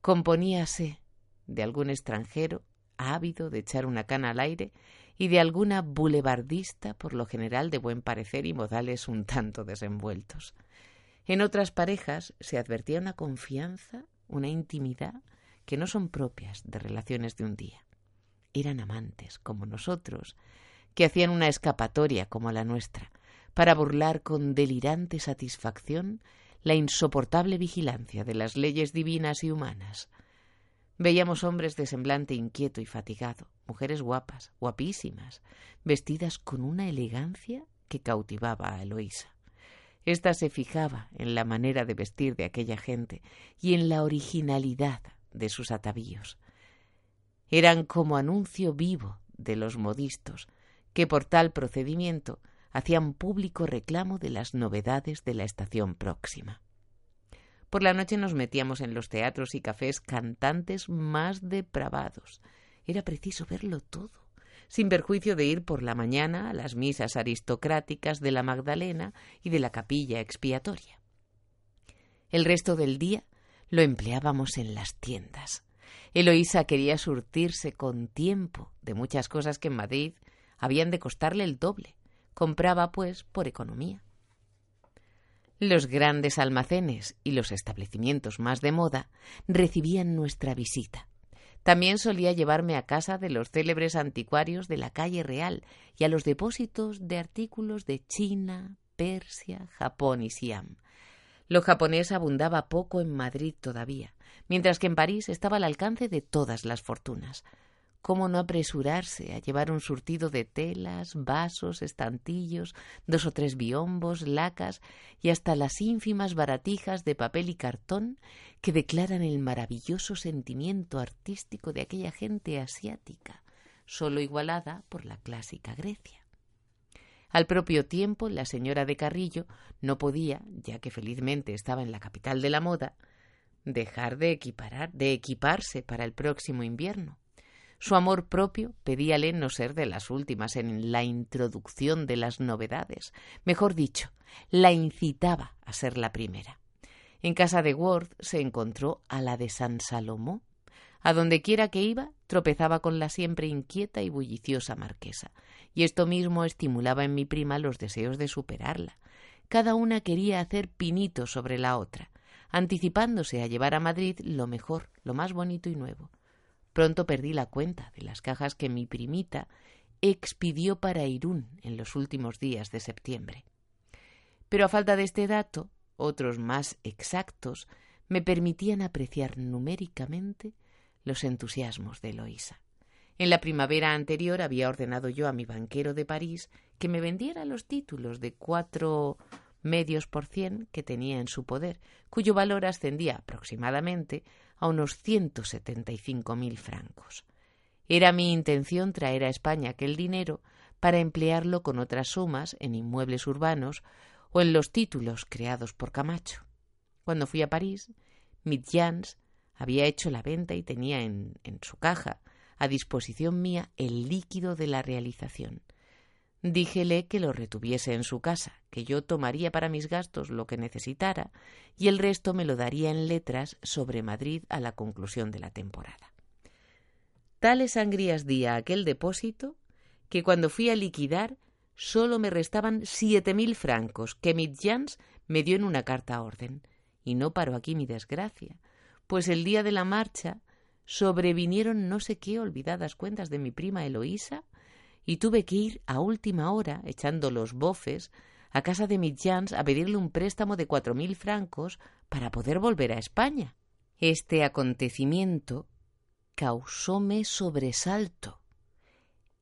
componíase de algún extranjero ávido de echar una cana al aire y de alguna bulevardista, por lo general de buen parecer y modales un tanto desenvueltos. En otras parejas se advertía una confianza, una intimidad que no son propias de relaciones de un día. Eran amantes, como nosotros, que hacían una escapatoria como la nuestra, para burlar con delirante satisfacción la insoportable vigilancia de las leyes divinas y humanas. Veíamos hombres de semblante inquieto y fatigado, mujeres guapas, guapísimas, vestidas con una elegancia que cautivaba a Eloísa. Esta se fijaba en la manera de vestir de aquella gente y en la originalidad de sus atavíos. Eran como anuncio vivo de los modistos, que por tal procedimiento hacían público reclamo de las novedades de la estación próxima. Por la noche nos metíamos en los teatros y cafés cantantes más depravados. Era preciso verlo todo, sin perjuicio de ir por la mañana a las misas aristocráticas de la Magdalena y de la capilla expiatoria. El resto del día lo empleábamos en las tiendas. Eloísa quería surtirse con tiempo de muchas cosas que en Madrid habían de costarle el doble. Compraba, pues, por economía. Los grandes almacenes y los establecimientos más de moda recibían nuestra visita. También solía llevarme a casa de los célebres anticuarios de la calle Real y a los depósitos de artículos de China, Persia, Japón y Siam. Lo japonés abundaba poco en Madrid todavía, mientras que en París estaba al alcance de todas las fortunas. ¿Cómo no apresurarse a llevar un surtido de telas, vasos, estantillos, dos o tres biombos, lacas y hasta las ínfimas baratijas de papel y cartón que declaran el maravilloso sentimiento artístico de aquella gente asiática, sólo igualada por la clásica Grecia? Al propio tiempo, la señora de Carrillo no podía, ya que felizmente estaba en la capital de la moda, dejar de equiparar, de equiparse para el próximo invierno. Su amor propio pedíale no ser de las últimas en la introducción de las novedades. Mejor dicho, la incitaba a ser la primera. En casa de Worth se encontró a la de San Salomó. A donde quiera que iba, tropezaba con la siempre inquieta y bulliciosa marquesa, y esto mismo estimulaba en mi prima los deseos de superarla. Cada una quería hacer pinito sobre la otra, anticipándose a llevar a Madrid lo mejor, lo más bonito y nuevo. Pronto perdí la cuenta de las cajas que mi primita expidió para Irún en los últimos días de septiembre. Pero a falta de este dato, otros más exactos me permitían apreciar numéricamente los entusiasmos de Eloísa. En la primavera anterior había ordenado yo a mi banquero de París que me vendiera los títulos de cuatro medios por cien que tenía en su poder, cuyo valor ascendía aproximadamente a unos ciento setenta y cinco mil francos. Era mi intención traer a España aquel dinero para emplearlo con otras sumas en inmuebles urbanos o en los títulos creados por Camacho. Cuando fui a París, Mitjans había hecho la venta y tenía en, en su caja a disposición mía el líquido de la realización. Díjele que lo retuviese en su casa, que yo tomaría para mis gastos lo que necesitara y el resto me lo daría en letras sobre Madrid a la conclusión de la temporada. Tales sangrías di a aquel depósito que cuando fui a liquidar solo me restaban siete mil francos que Mitjans me dio en una carta orden. Y no paró aquí mi desgracia, pues el día de la marcha sobrevinieron no sé qué olvidadas cuentas de mi prima Eloísa y tuve que ir a última hora, echando los bofes, a casa de Mitjans a pedirle un préstamo de cuatro mil francos para poder volver a España. Este acontecimiento causóme sobresalto.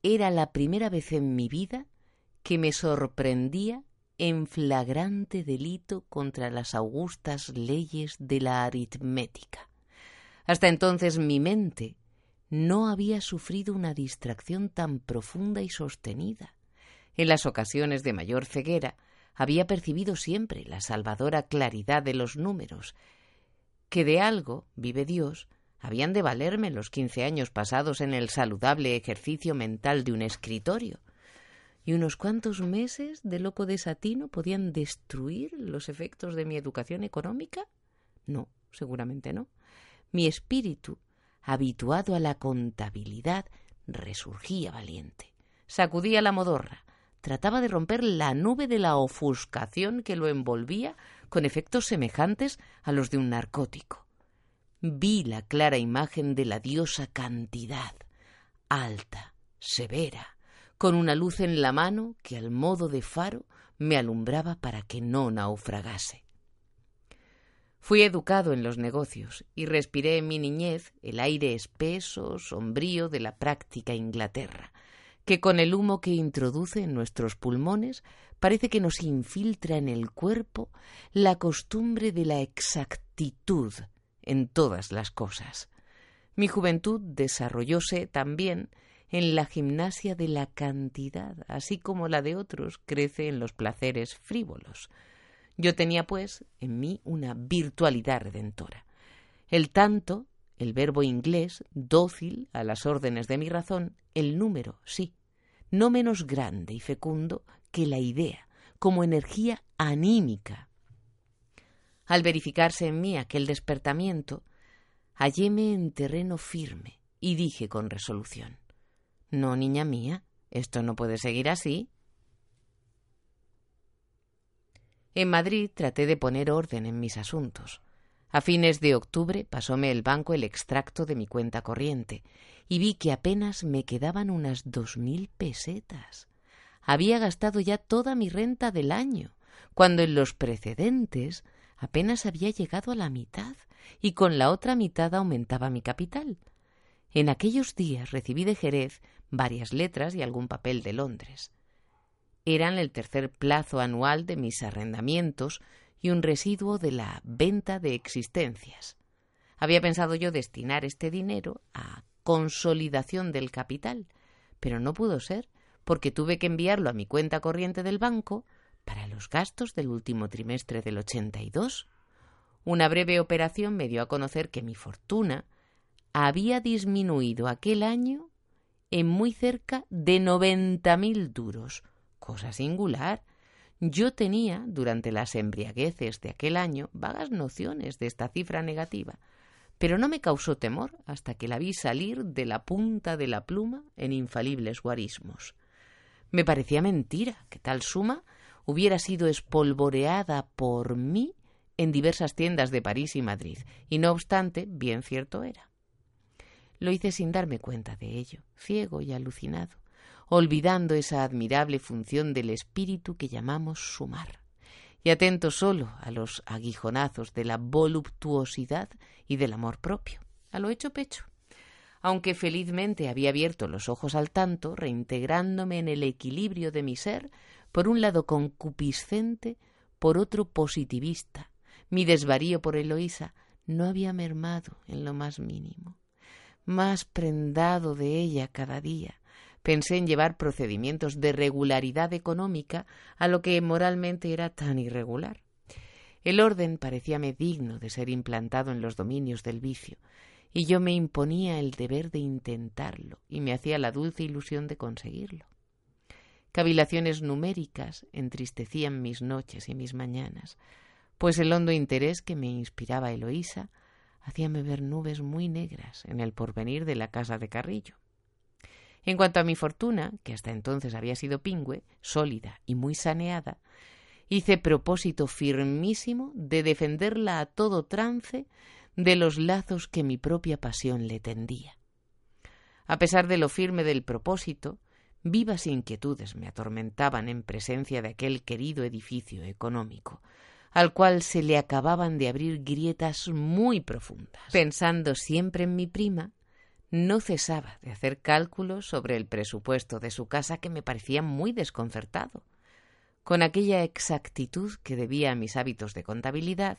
Era la primera vez en mi vida que me sorprendía en flagrante delito contra las augustas leyes de la aritmética. Hasta entonces mi mente no había sufrido una distracción tan profunda y sostenida. En las ocasiones de mayor ceguera había percibido siempre la salvadora claridad de los números, que de algo, vive Dios, habían de valerme los quince años pasados en el saludable ejercicio mental de un escritorio, y unos cuantos meses de loco desatino podían destruir los efectos de mi educación económica? No, seguramente no. Mi espíritu habituado a la contabilidad, resurgía valiente. Sacudía la modorra, trataba de romper la nube de la ofuscación que lo envolvía con efectos semejantes a los de un narcótico. Vi la clara imagen de la diosa cantidad, alta, severa, con una luz en la mano que al modo de faro me alumbraba para que no naufragase. Fui educado en los negocios y respiré en mi niñez el aire espeso, sombrío de la práctica Inglaterra, que con el humo que introduce en nuestros pulmones parece que nos infiltra en el cuerpo la costumbre de la exactitud en todas las cosas. Mi juventud desarrollóse también en la gimnasia de la cantidad, así como la de otros crece en los placeres frívolos. Yo tenía, pues, en mí una virtualidad redentora. El tanto, el verbo inglés, dócil a las órdenes de mi razón, el número, sí, no menos grande y fecundo que la idea, como energía anímica. Al verificarse en mí aquel despertamiento, halléme en terreno firme y dije con resolución No, niña mía, esto no puede seguir así. En Madrid traté de poner orden en mis asuntos. A fines de octubre pasóme el banco el extracto de mi cuenta corriente y vi que apenas me quedaban unas dos mil pesetas. Había gastado ya toda mi renta del año, cuando en los precedentes apenas había llegado a la mitad y con la otra mitad aumentaba mi capital. En aquellos días recibí de Jerez varias letras y algún papel de Londres. Eran el tercer plazo anual de mis arrendamientos y un residuo de la venta de existencias. Había pensado yo destinar este dinero a consolidación del capital, pero no pudo ser, porque tuve que enviarlo a mi cuenta corriente del banco para los gastos del último trimestre del 82. Una breve operación me dio a conocer que mi fortuna había disminuido aquel año en muy cerca de noventa mil duros, cosa singular. Yo tenía, durante las embriagueces de aquel año, vagas nociones de esta cifra negativa, pero no me causó temor hasta que la vi salir de la punta de la pluma en infalibles guarismos. Me parecía mentira que tal suma hubiera sido espolvoreada por mí en diversas tiendas de París y Madrid, y no obstante, bien cierto era. Lo hice sin darme cuenta de ello, ciego y alucinado, olvidando esa admirable función del espíritu que llamamos sumar, y atento solo a los aguijonazos de la voluptuosidad y del amor propio, a lo hecho pecho. Aunque felizmente había abierto los ojos al tanto, reintegrándome en el equilibrio de mi ser, por un lado concupiscente, por otro positivista, mi desvarío por Eloísa no había mermado en lo más mínimo. Más prendado de ella cada día, pensé en llevar procedimientos de regularidad económica a lo que moralmente era tan irregular. El orden parecíame digno de ser implantado en los dominios del vicio, y yo me imponía el deber de intentarlo y me hacía la dulce ilusión de conseguirlo. Cavilaciones numéricas entristecían mis noches y mis mañanas, pues el hondo interés que me inspiraba Eloísa hacíame ver nubes muy negras en el porvenir de la casa de Carrillo. En cuanto a mi fortuna, que hasta entonces había sido pingüe, sólida y muy saneada, hice propósito firmísimo de defenderla a todo trance de los lazos que mi propia pasión le tendía. A pesar de lo firme del propósito, vivas inquietudes me atormentaban en presencia de aquel querido edificio económico, al cual se le acababan de abrir grietas muy profundas. Pensando siempre en mi prima, no cesaba de hacer cálculos sobre el presupuesto de su casa que me parecía muy desconcertado. Con aquella exactitud que debía a mis hábitos de contabilidad,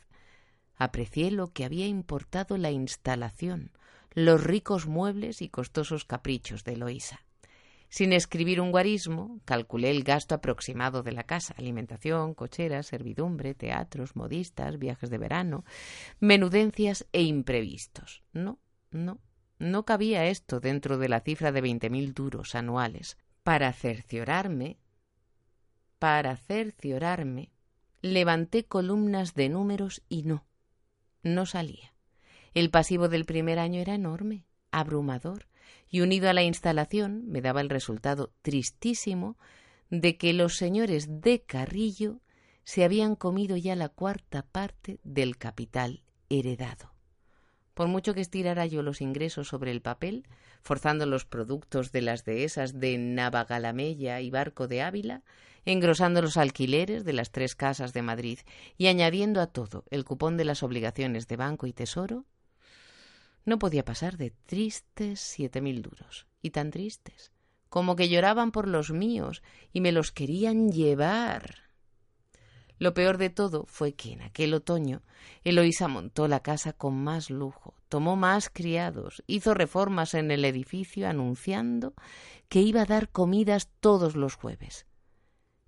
aprecié lo que había importado la instalación, los ricos muebles y costosos caprichos de Eloísa. Sin escribir un guarismo, calculé el gasto aproximado de la casa, alimentación, cocheras, servidumbre, teatros, modistas, viajes de verano, menudencias e imprevistos. No, no, no cabía esto dentro de la cifra de veinte mil duros anuales. Para cerciorarme, para cerciorarme, levanté columnas de números y no, no salía. El pasivo del primer año era enorme, abrumador y unido a la instalación me daba el resultado tristísimo de que los señores de Carrillo se habían comido ya la cuarta parte del capital heredado. Por mucho que estirara yo los ingresos sobre el papel, forzando los productos de las dehesas de Navagalamella y Barco de Ávila, engrosando los alquileres de las tres casas de Madrid y añadiendo a todo el cupón de las obligaciones de Banco y Tesoro, no podía pasar de tristes siete mil duros, y tan tristes, como que lloraban por los míos y me los querían llevar. Lo peor de todo fue que en aquel otoño Eloísa montó la casa con más lujo, tomó más criados, hizo reformas en el edificio anunciando que iba a dar comidas todos los jueves.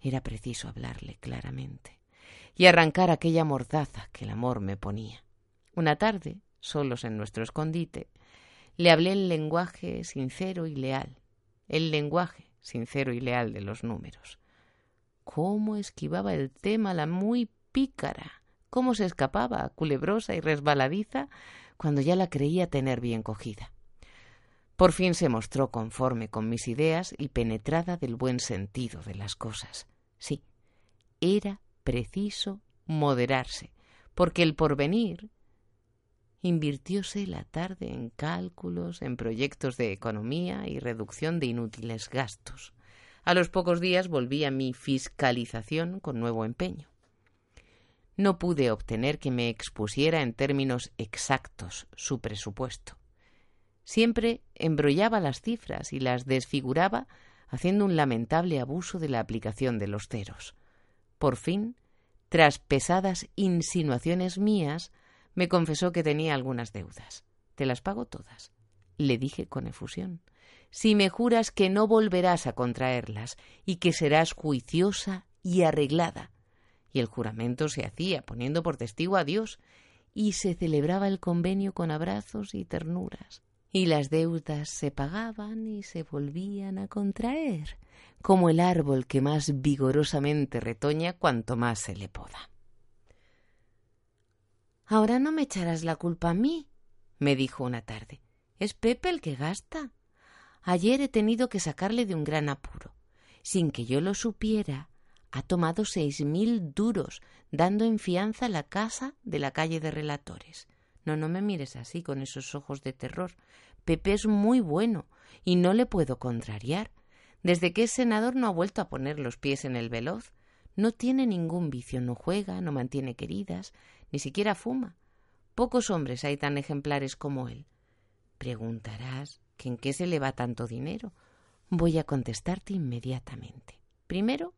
Era preciso hablarle claramente y arrancar aquella mordaza que el amor me ponía. Una tarde, solos en nuestro escondite, le hablé el lenguaje sincero y leal, el lenguaje sincero y leal de los números. Cómo esquivaba el tema la muy pícara, cómo se escapaba, culebrosa y resbaladiza, cuando ya la creía tener bien cogida. Por fin se mostró conforme con mis ideas y penetrada del buen sentido de las cosas. Sí, era preciso moderarse, porque el porvenir invirtióse la tarde en cálculos, en proyectos de economía y reducción de inútiles gastos. A los pocos días volví a mi fiscalización con nuevo empeño. No pude obtener que me expusiera en términos exactos su presupuesto. Siempre embrollaba las cifras y las desfiguraba haciendo un lamentable abuso de la aplicación de los ceros. Por fin, tras pesadas insinuaciones mías, me confesó que tenía algunas deudas. Te las pago todas. Le dije con efusión si me juras que no volverás a contraerlas y que serás juiciosa y arreglada. Y el juramento se hacía poniendo por testigo a Dios, y se celebraba el convenio con abrazos y ternuras, y las deudas se pagaban y se volvían a contraer, como el árbol que más vigorosamente retoña cuanto más se le poda. Ahora no me echarás la culpa a mí, me dijo una tarde. Es Pepe el que gasta. Ayer he tenido que sacarle de un gran apuro. Sin que yo lo supiera, ha tomado seis mil duros, dando en fianza la casa de la calle de relatores. No, no me mires así, con esos ojos de terror. Pepe es muy bueno, y no le puedo contrariar. Desde que es senador no ha vuelto a poner los pies en el veloz. No tiene ningún vicio, no juega, no mantiene queridas, ni siquiera fuma. Pocos hombres hay tan ejemplares como él. Preguntarás en qué se le va tanto dinero. Voy a contestarte inmediatamente. Primero,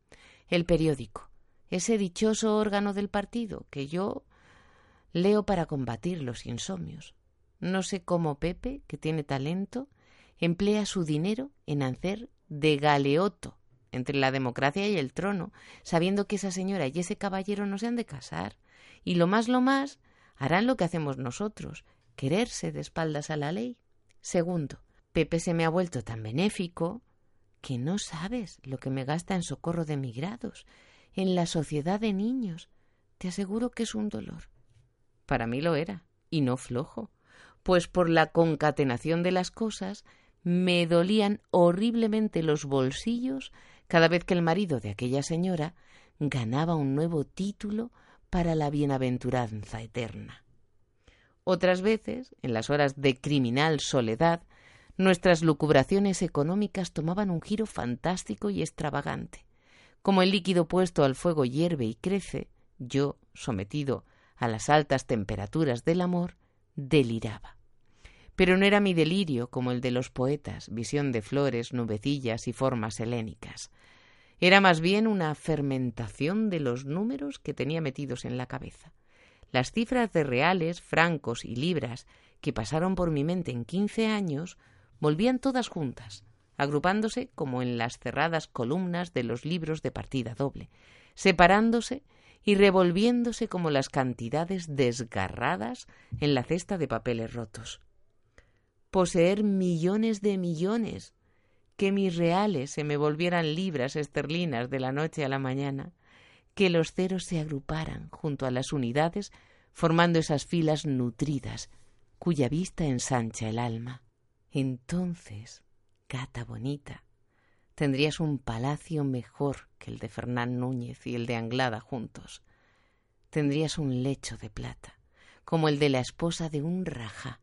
el periódico, ese dichoso órgano del partido que yo leo para combatir los insomnios. No sé cómo Pepe, que tiene talento, emplea su dinero en hacer de galeoto entre la democracia y el trono, sabiendo que esa señora y ese caballero no se han de casar. Y lo más lo más, harán lo que hacemos nosotros, quererse de espaldas a la ley. Segundo, Pepe se me ha vuelto tan benéfico que no sabes lo que me gasta en socorro de migrados, en la sociedad de niños. Te aseguro que es un dolor. Para mí lo era, y no flojo, pues por la concatenación de las cosas me dolían horriblemente los bolsillos cada vez que el marido de aquella señora ganaba un nuevo título para la bienaventuranza eterna. Otras veces, en las horas de criminal soledad, Nuestras lucubraciones económicas tomaban un giro fantástico y extravagante. Como el líquido puesto al fuego hierve y crece, yo, sometido a las altas temperaturas del amor, deliraba. Pero no era mi delirio como el de los poetas, visión de flores, nubecillas y formas helénicas. Era más bien una fermentación de los números que tenía metidos en la cabeza. Las cifras de reales, francos y libras que pasaron por mi mente en quince años volvían todas juntas, agrupándose como en las cerradas columnas de los libros de partida doble, separándose y revolviéndose como las cantidades desgarradas en la cesta de papeles rotos. Poseer millones de millones, que mis reales se me volvieran libras esterlinas de la noche a la mañana, que los ceros se agruparan junto a las unidades formando esas filas nutridas cuya vista ensancha el alma. Entonces, gata bonita, tendrías un palacio mejor que el de Fernán Núñez y el de Anglada juntos. Tendrías un lecho de plata, como el de la esposa de un rajá.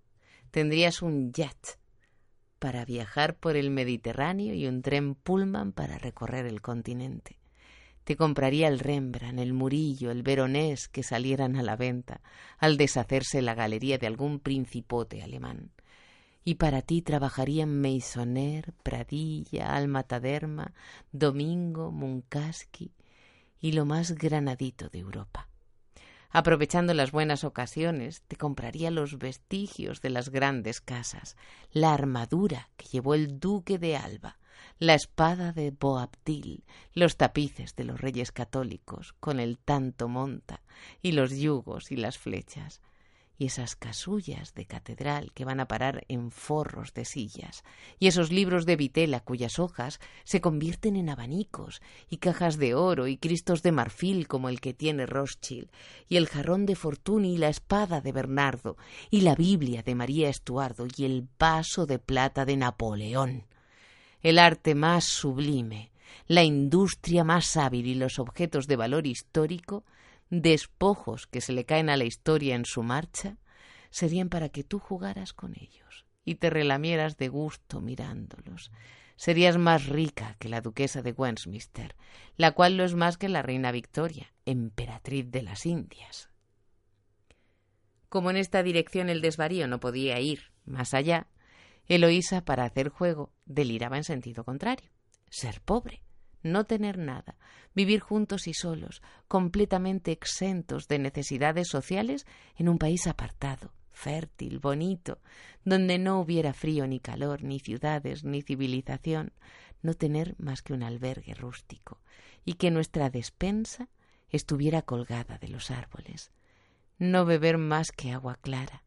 Tendrías un yacht para viajar por el Mediterráneo y un tren Pullman para recorrer el continente. Te compraría el Rembrandt, el Murillo, el Veronés que salieran a la venta al deshacerse la galería de algún principote alemán. Y para ti trabajarían Meissonner, Pradilla, Alma Taderma, Domingo, Munkaski y lo más granadito de Europa. Aprovechando las buenas ocasiones, te compraría los vestigios de las grandes casas, la armadura que llevó el duque de Alba, la espada de Boabdil, los tapices de los reyes católicos con el tanto monta, y los yugos y las flechas, y esas casullas de catedral que van a parar en forros de sillas, y esos libros de vitela cuyas hojas se convierten en abanicos, y cajas de oro, y cristos de marfil como el que tiene Rothschild, y el jarrón de Fortuny y la espada de Bernardo, y la Biblia de María Estuardo, y el vaso de plata de Napoleón. El arte más sublime, la industria más hábil y los objetos de valor histórico despojos que se le caen a la historia en su marcha, serían para que tú jugaras con ellos y te relamieras de gusto mirándolos. Serías más rica que la duquesa de Westminster, la cual no es más que la reina Victoria, emperatriz de las Indias. Como en esta dirección el desvarío no podía ir más allá, Eloísa, para hacer juego, deliraba en sentido contrario, ser pobre no tener nada, vivir juntos y solos, completamente exentos de necesidades sociales en un país apartado, fértil, bonito, donde no hubiera frío ni calor, ni ciudades, ni civilización, no tener más que un albergue rústico, y que nuestra despensa estuviera colgada de los árboles, no beber más que agua clara,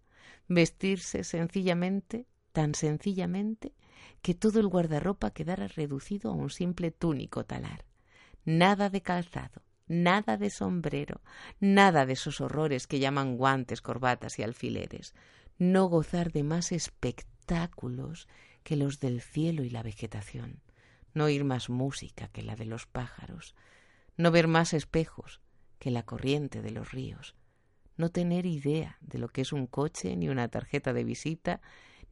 vestirse sencillamente, tan sencillamente, que todo el guardarropa quedara reducido a un simple túnico talar. Nada de calzado, nada de sombrero, nada de esos horrores que llaman guantes, corbatas y alfileres. No gozar de más espectáculos que los del cielo y la vegetación. No oír más música que la de los pájaros. No ver más espejos que la corriente de los ríos. No tener idea de lo que es un coche ni una tarjeta de visita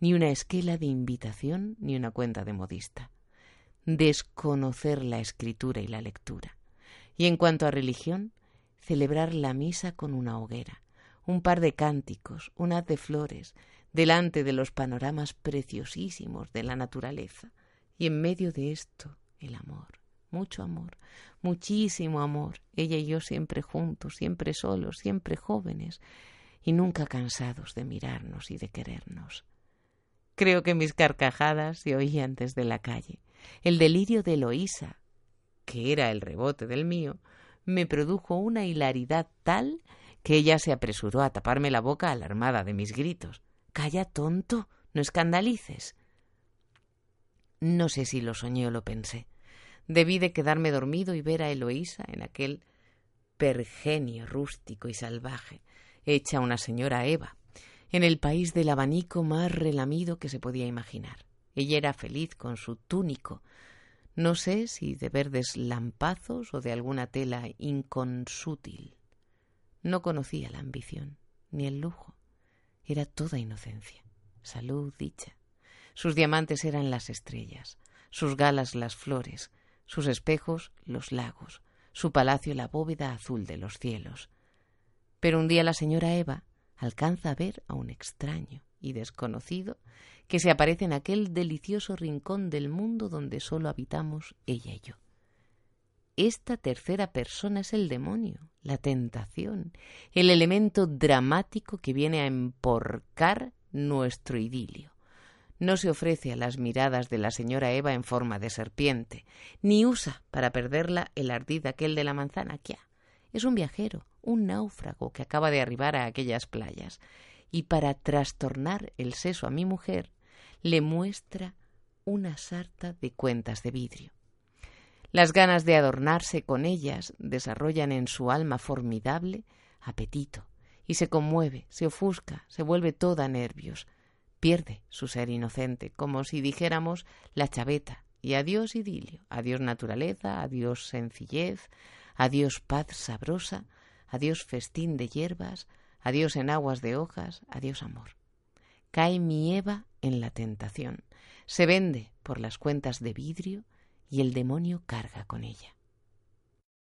ni una esquela de invitación, ni una cuenta de modista. Desconocer la escritura y la lectura. Y en cuanto a religión, celebrar la misa con una hoguera, un par de cánticos, un haz de flores, delante de los panoramas preciosísimos de la naturaleza. Y en medio de esto, el amor, mucho amor, muchísimo amor, ella y yo siempre juntos, siempre solos, siempre jóvenes, y nunca cansados de mirarnos y de querernos. Creo que mis carcajadas se oían desde la calle. El delirio de Eloísa, que era el rebote del mío, me produjo una hilaridad tal que ella se apresuró a taparme la boca alarmada de mis gritos. Calla, tonto, no escandalices. No sé si lo soñé o lo pensé. Debí de quedarme dormido y ver a Eloísa en aquel pergenio rústico y salvaje, hecha una señora Eva, en el país del abanico más relamido que se podía imaginar. Ella era feliz con su túnico, no sé si de verdes lampazos o de alguna tela inconsútil. No conocía la ambición, ni el lujo. Era toda inocencia, salud, dicha. Sus diamantes eran las estrellas, sus galas las flores, sus espejos los lagos, su palacio la bóveda azul de los cielos. Pero un día la señora Eva alcanza a ver a un extraño y desconocido que se aparece en aquel delicioso rincón del mundo donde solo habitamos ella y yo. Esta tercera persona es el demonio, la tentación, el elemento dramático que viene a emporcar nuestro idilio. No se ofrece a las miradas de la señora Eva en forma de serpiente, ni usa para perderla el ardid aquel de la manzana. ¿Qué? Es un viajero, un náufrago que acaba de arribar a aquellas playas, y para trastornar el seso a mi mujer, le muestra una sarta de cuentas de vidrio. Las ganas de adornarse con ellas desarrollan en su alma formidable apetito, y se conmueve, se ofusca, se vuelve toda nervios. pierde su ser inocente, como si dijéramos la chaveta, y adiós idilio, adiós naturaleza, adiós sencillez, adiós paz sabrosa, adiós festín de hierbas, adiós en aguas de hojas, adiós amor. Cae mi Eva en la tentación, se vende por las cuentas de vidrio y el demonio carga con ella.